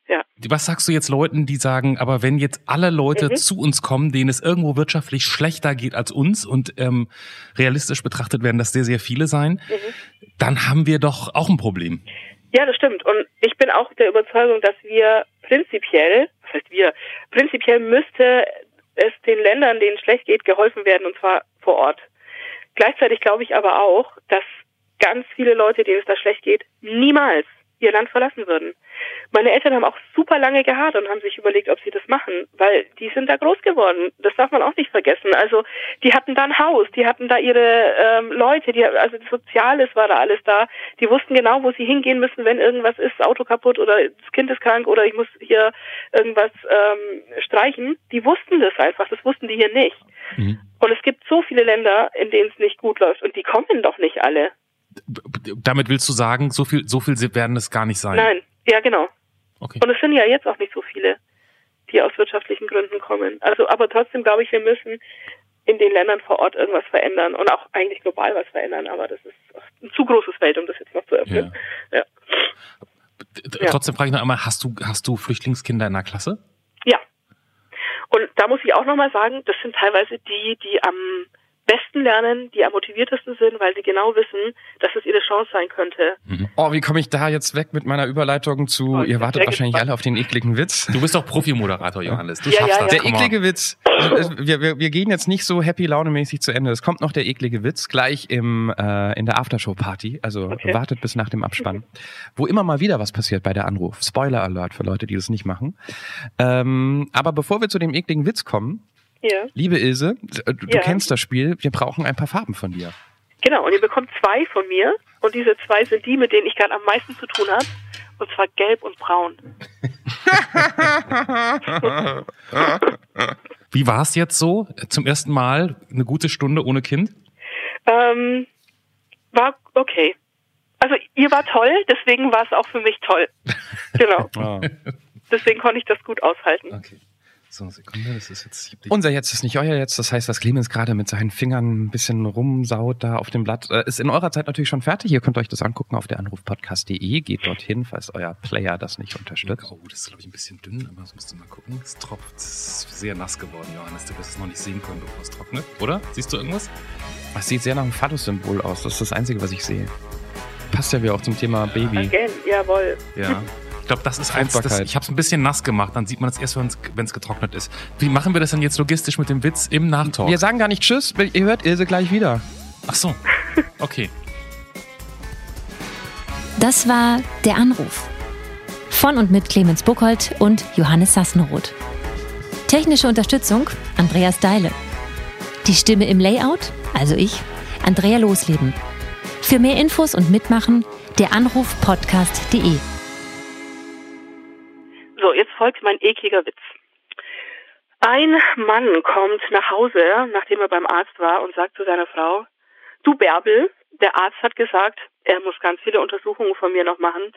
Ja. Was sagst du jetzt Leuten, die sagen, aber wenn jetzt alle Leute Mhm. zu uns kommen, denen es irgendwo wirtschaftlich schlechter geht als uns und ähm, realistisch betrachtet werden das sehr, sehr viele sein, Mhm. dann haben wir doch auch ein Problem. Ja, das stimmt. Und ich bin auch der Überzeugung, dass wir prinzipiell, was heißt wir, prinzipiell müsste es den Ländern, denen es schlecht geht, geholfen werden, und zwar vor Ort. Gleichzeitig glaube ich aber auch, dass ganz viele Leute, denen es da schlecht geht, niemals ihr Land verlassen würden. Meine Eltern haben auch super lange gehadert und haben sich überlegt, ob sie das machen, weil die sind da groß geworden. Das darf man auch nicht vergessen. Also die hatten da ein Haus, die hatten da ihre ähm, Leute, die also Soziales war da alles da. Die wussten genau, wo sie hingehen müssen, wenn irgendwas ist, Auto kaputt oder das Kind ist krank oder ich muss hier irgendwas ähm, streichen. Die wussten das einfach, das wussten die hier nicht. Mhm. Und es gibt so viele Länder, in denen es nicht gut läuft und die kommen doch nicht alle. Damit willst du sagen, so viel, so viel werden es gar nicht sein. Nein, ja genau. Okay. Und es sind ja jetzt auch nicht so viele, die aus wirtschaftlichen Gründen kommen. Also, aber trotzdem glaube ich, wir müssen in den Ländern vor Ort irgendwas verändern und auch eigentlich global was verändern. Aber das ist ein zu großes Feld, um das jetzt noch zu öffnen. Ja. Ja. Trotzdem frage ich noch einmal, hast du, hast du Flüchtlingskinder in der Klasse? ja. Und da muss ich auch nochmal sagen, das sind teilweise die, die am besten lernen, die am motiviertesten sind, weil sie genau wissen, dass es ihre Chance sein könnte. Oh, wie komme ich da jetzt weg mit meiner Überleitung zu, Oh, ihr wartet wahrscheinlich gespannt. alle auf den ekligen Witz. Du bist doch Profi-Moderator, Johannes. Du Ja, schaffst ja, das. ja. Der Come on. eklige Witz. Also, Wir, wir, wir gehen jetzt nicht so happy launemäßig zu Ende. Es kommt noch der eklige Witz gleich im, äh, in der Aftershow-Party. Also Okay. wartet bis nach dem Abspann. Wo immer mal wieder was passiert bei der Anruf. Spoiler Alert für Leute, die das nicht machen. Ähm, aber bevor wir zu dem ekligen Witz kommen, Ja. liebe Ilse, du, du Ja. kennst das Spiel, wir brauchen ein paar Farben von dir. Genau, und ihr bekommt zwei von mir. Und diese zwei sind die, mit denen ich gerade am meisten zu tun habe. Und zwar gelb und braun. Wie war es jetzt so? Zum ersten Mal eine gute Stunde ohne Kind? Ähm, war okay. Also ihr war toll, deswegen war es auch für mich toll. Genau. Oh. Deswegen konnte ich das gut aushalten. Okay. So, Sekunde, das ist jetzt. Unser Jetzt ist nicht euer Jetzt. Das heißt, dass Clemens gerade mit seinen Fingern ein bisschen rumsaut da auf dem Blatt. Äh, ist in eurer Zeit natürlich schon fertig. Ihr könnt euch das angucken auf der Anrufpodcast.de. Geht dorthin, falls euer Player das nicht unterstützt. Oh, das ist, glaube ich, ein bisschen dünn, aber das musst du mal gucken. Es tropft, es ist sehr nass geworden, Johannes. Du wirst es noch nicht sehen können, bevor es trocknet, oder? Siehst du irgendwas? Es sieht sehr nach einem Phallus-Symbol aus. Das ist das Einzige, was ich sehe. Passt ja wieder auch zum Thema Baby. Again, jawohl. Ja. Ich glaube, das ist eins, das, Fruchtbarkeit. ich habe es ein bisschen nass gemacht, dann sieht man es erst, wenn es getrocknet ist. Wie machen wir das denn jetzt logistisch mit dem Witz im Nachtalk? Wir sagen gar nicht Tschüss. Ihr hört Ilse gleich wieder. Ach so, okay. Das war Der Anruf. Von und mit Clemens Buchholz und Johannes Sassenroth. Technische Unterstützung Andreas Deile. Die Stimme im Layout, also ich, Andrea Losleben. Für mehr Infos und Mitmachen der Anruf podcast.de. folgt mein ekliger Witz. Ein Mann kommt nach Hause, nachdem er beim Arzt war und sagt zu seiner Frau, du Bärbel, der Arzt hat gesagt, er muss ganz viele Untersuchungen von mir noch machen.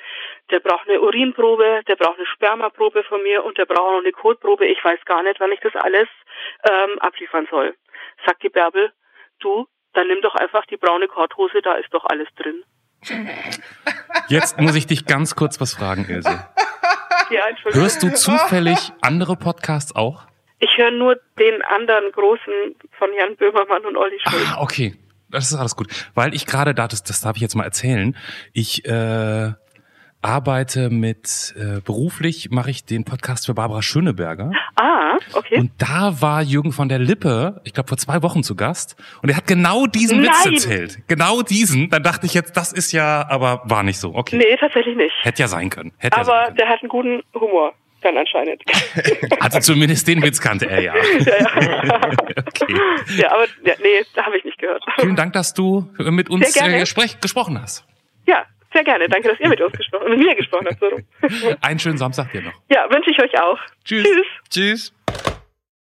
Der braucht eine Urinprobe, der braucht eine Spermaprobe von mir und der braucht noch eine Kotprobe. Ich weiß gar nicht, wann ich das alles ähm, abliefern soll. Sagt die Bärbel, du, dann nimm doch einfach die braune Korthose, da ist doch alles drin. Jetzt muss ich dich ganz kurz was fragen, Ilse. Ja. Hörst du zufällig andere Podcasts auch? Ich höre nur den anderen großen von Jan Böhmermann und Olli Schulz. Ah, okay. Das ist alles gut. Weil ich gerade da, das, das darf ich jetzt mal erzählen. Ich äh, arbeite mit, äh, beruflich mache ich den Podcast für Barbara Schöneberger. Ah, okay. Und da war Jürgen von der Lippe, ich glaube vor zwei Wochen zu Gast. Und er hat genau diesen Witz Nein. erzählt. Genau diesen. Dann dachte ich jetzt, das ist ja, aber war nicht so. Okay. nee, tatsächlich nicht. Hätte ja sein können. Hätte ja sein Aber können. der hat einen guten Humor, dann anscheinend. Also zumindest den Witz kannte er ja. ja, ja. Okay. ja, aber ja, nee, da habe ich nicht gehört. Vielen Dank, dass du mit uns äh, gesprochen hast. Ja, sehr gerne. Danke, dass ihr mit uns gesprochen, mit mir gesprochen habt. So. Einen schönen Samstag dir noch. Ja, wünsche ich euch auch. Tschüss. Tschüss. Tschüss.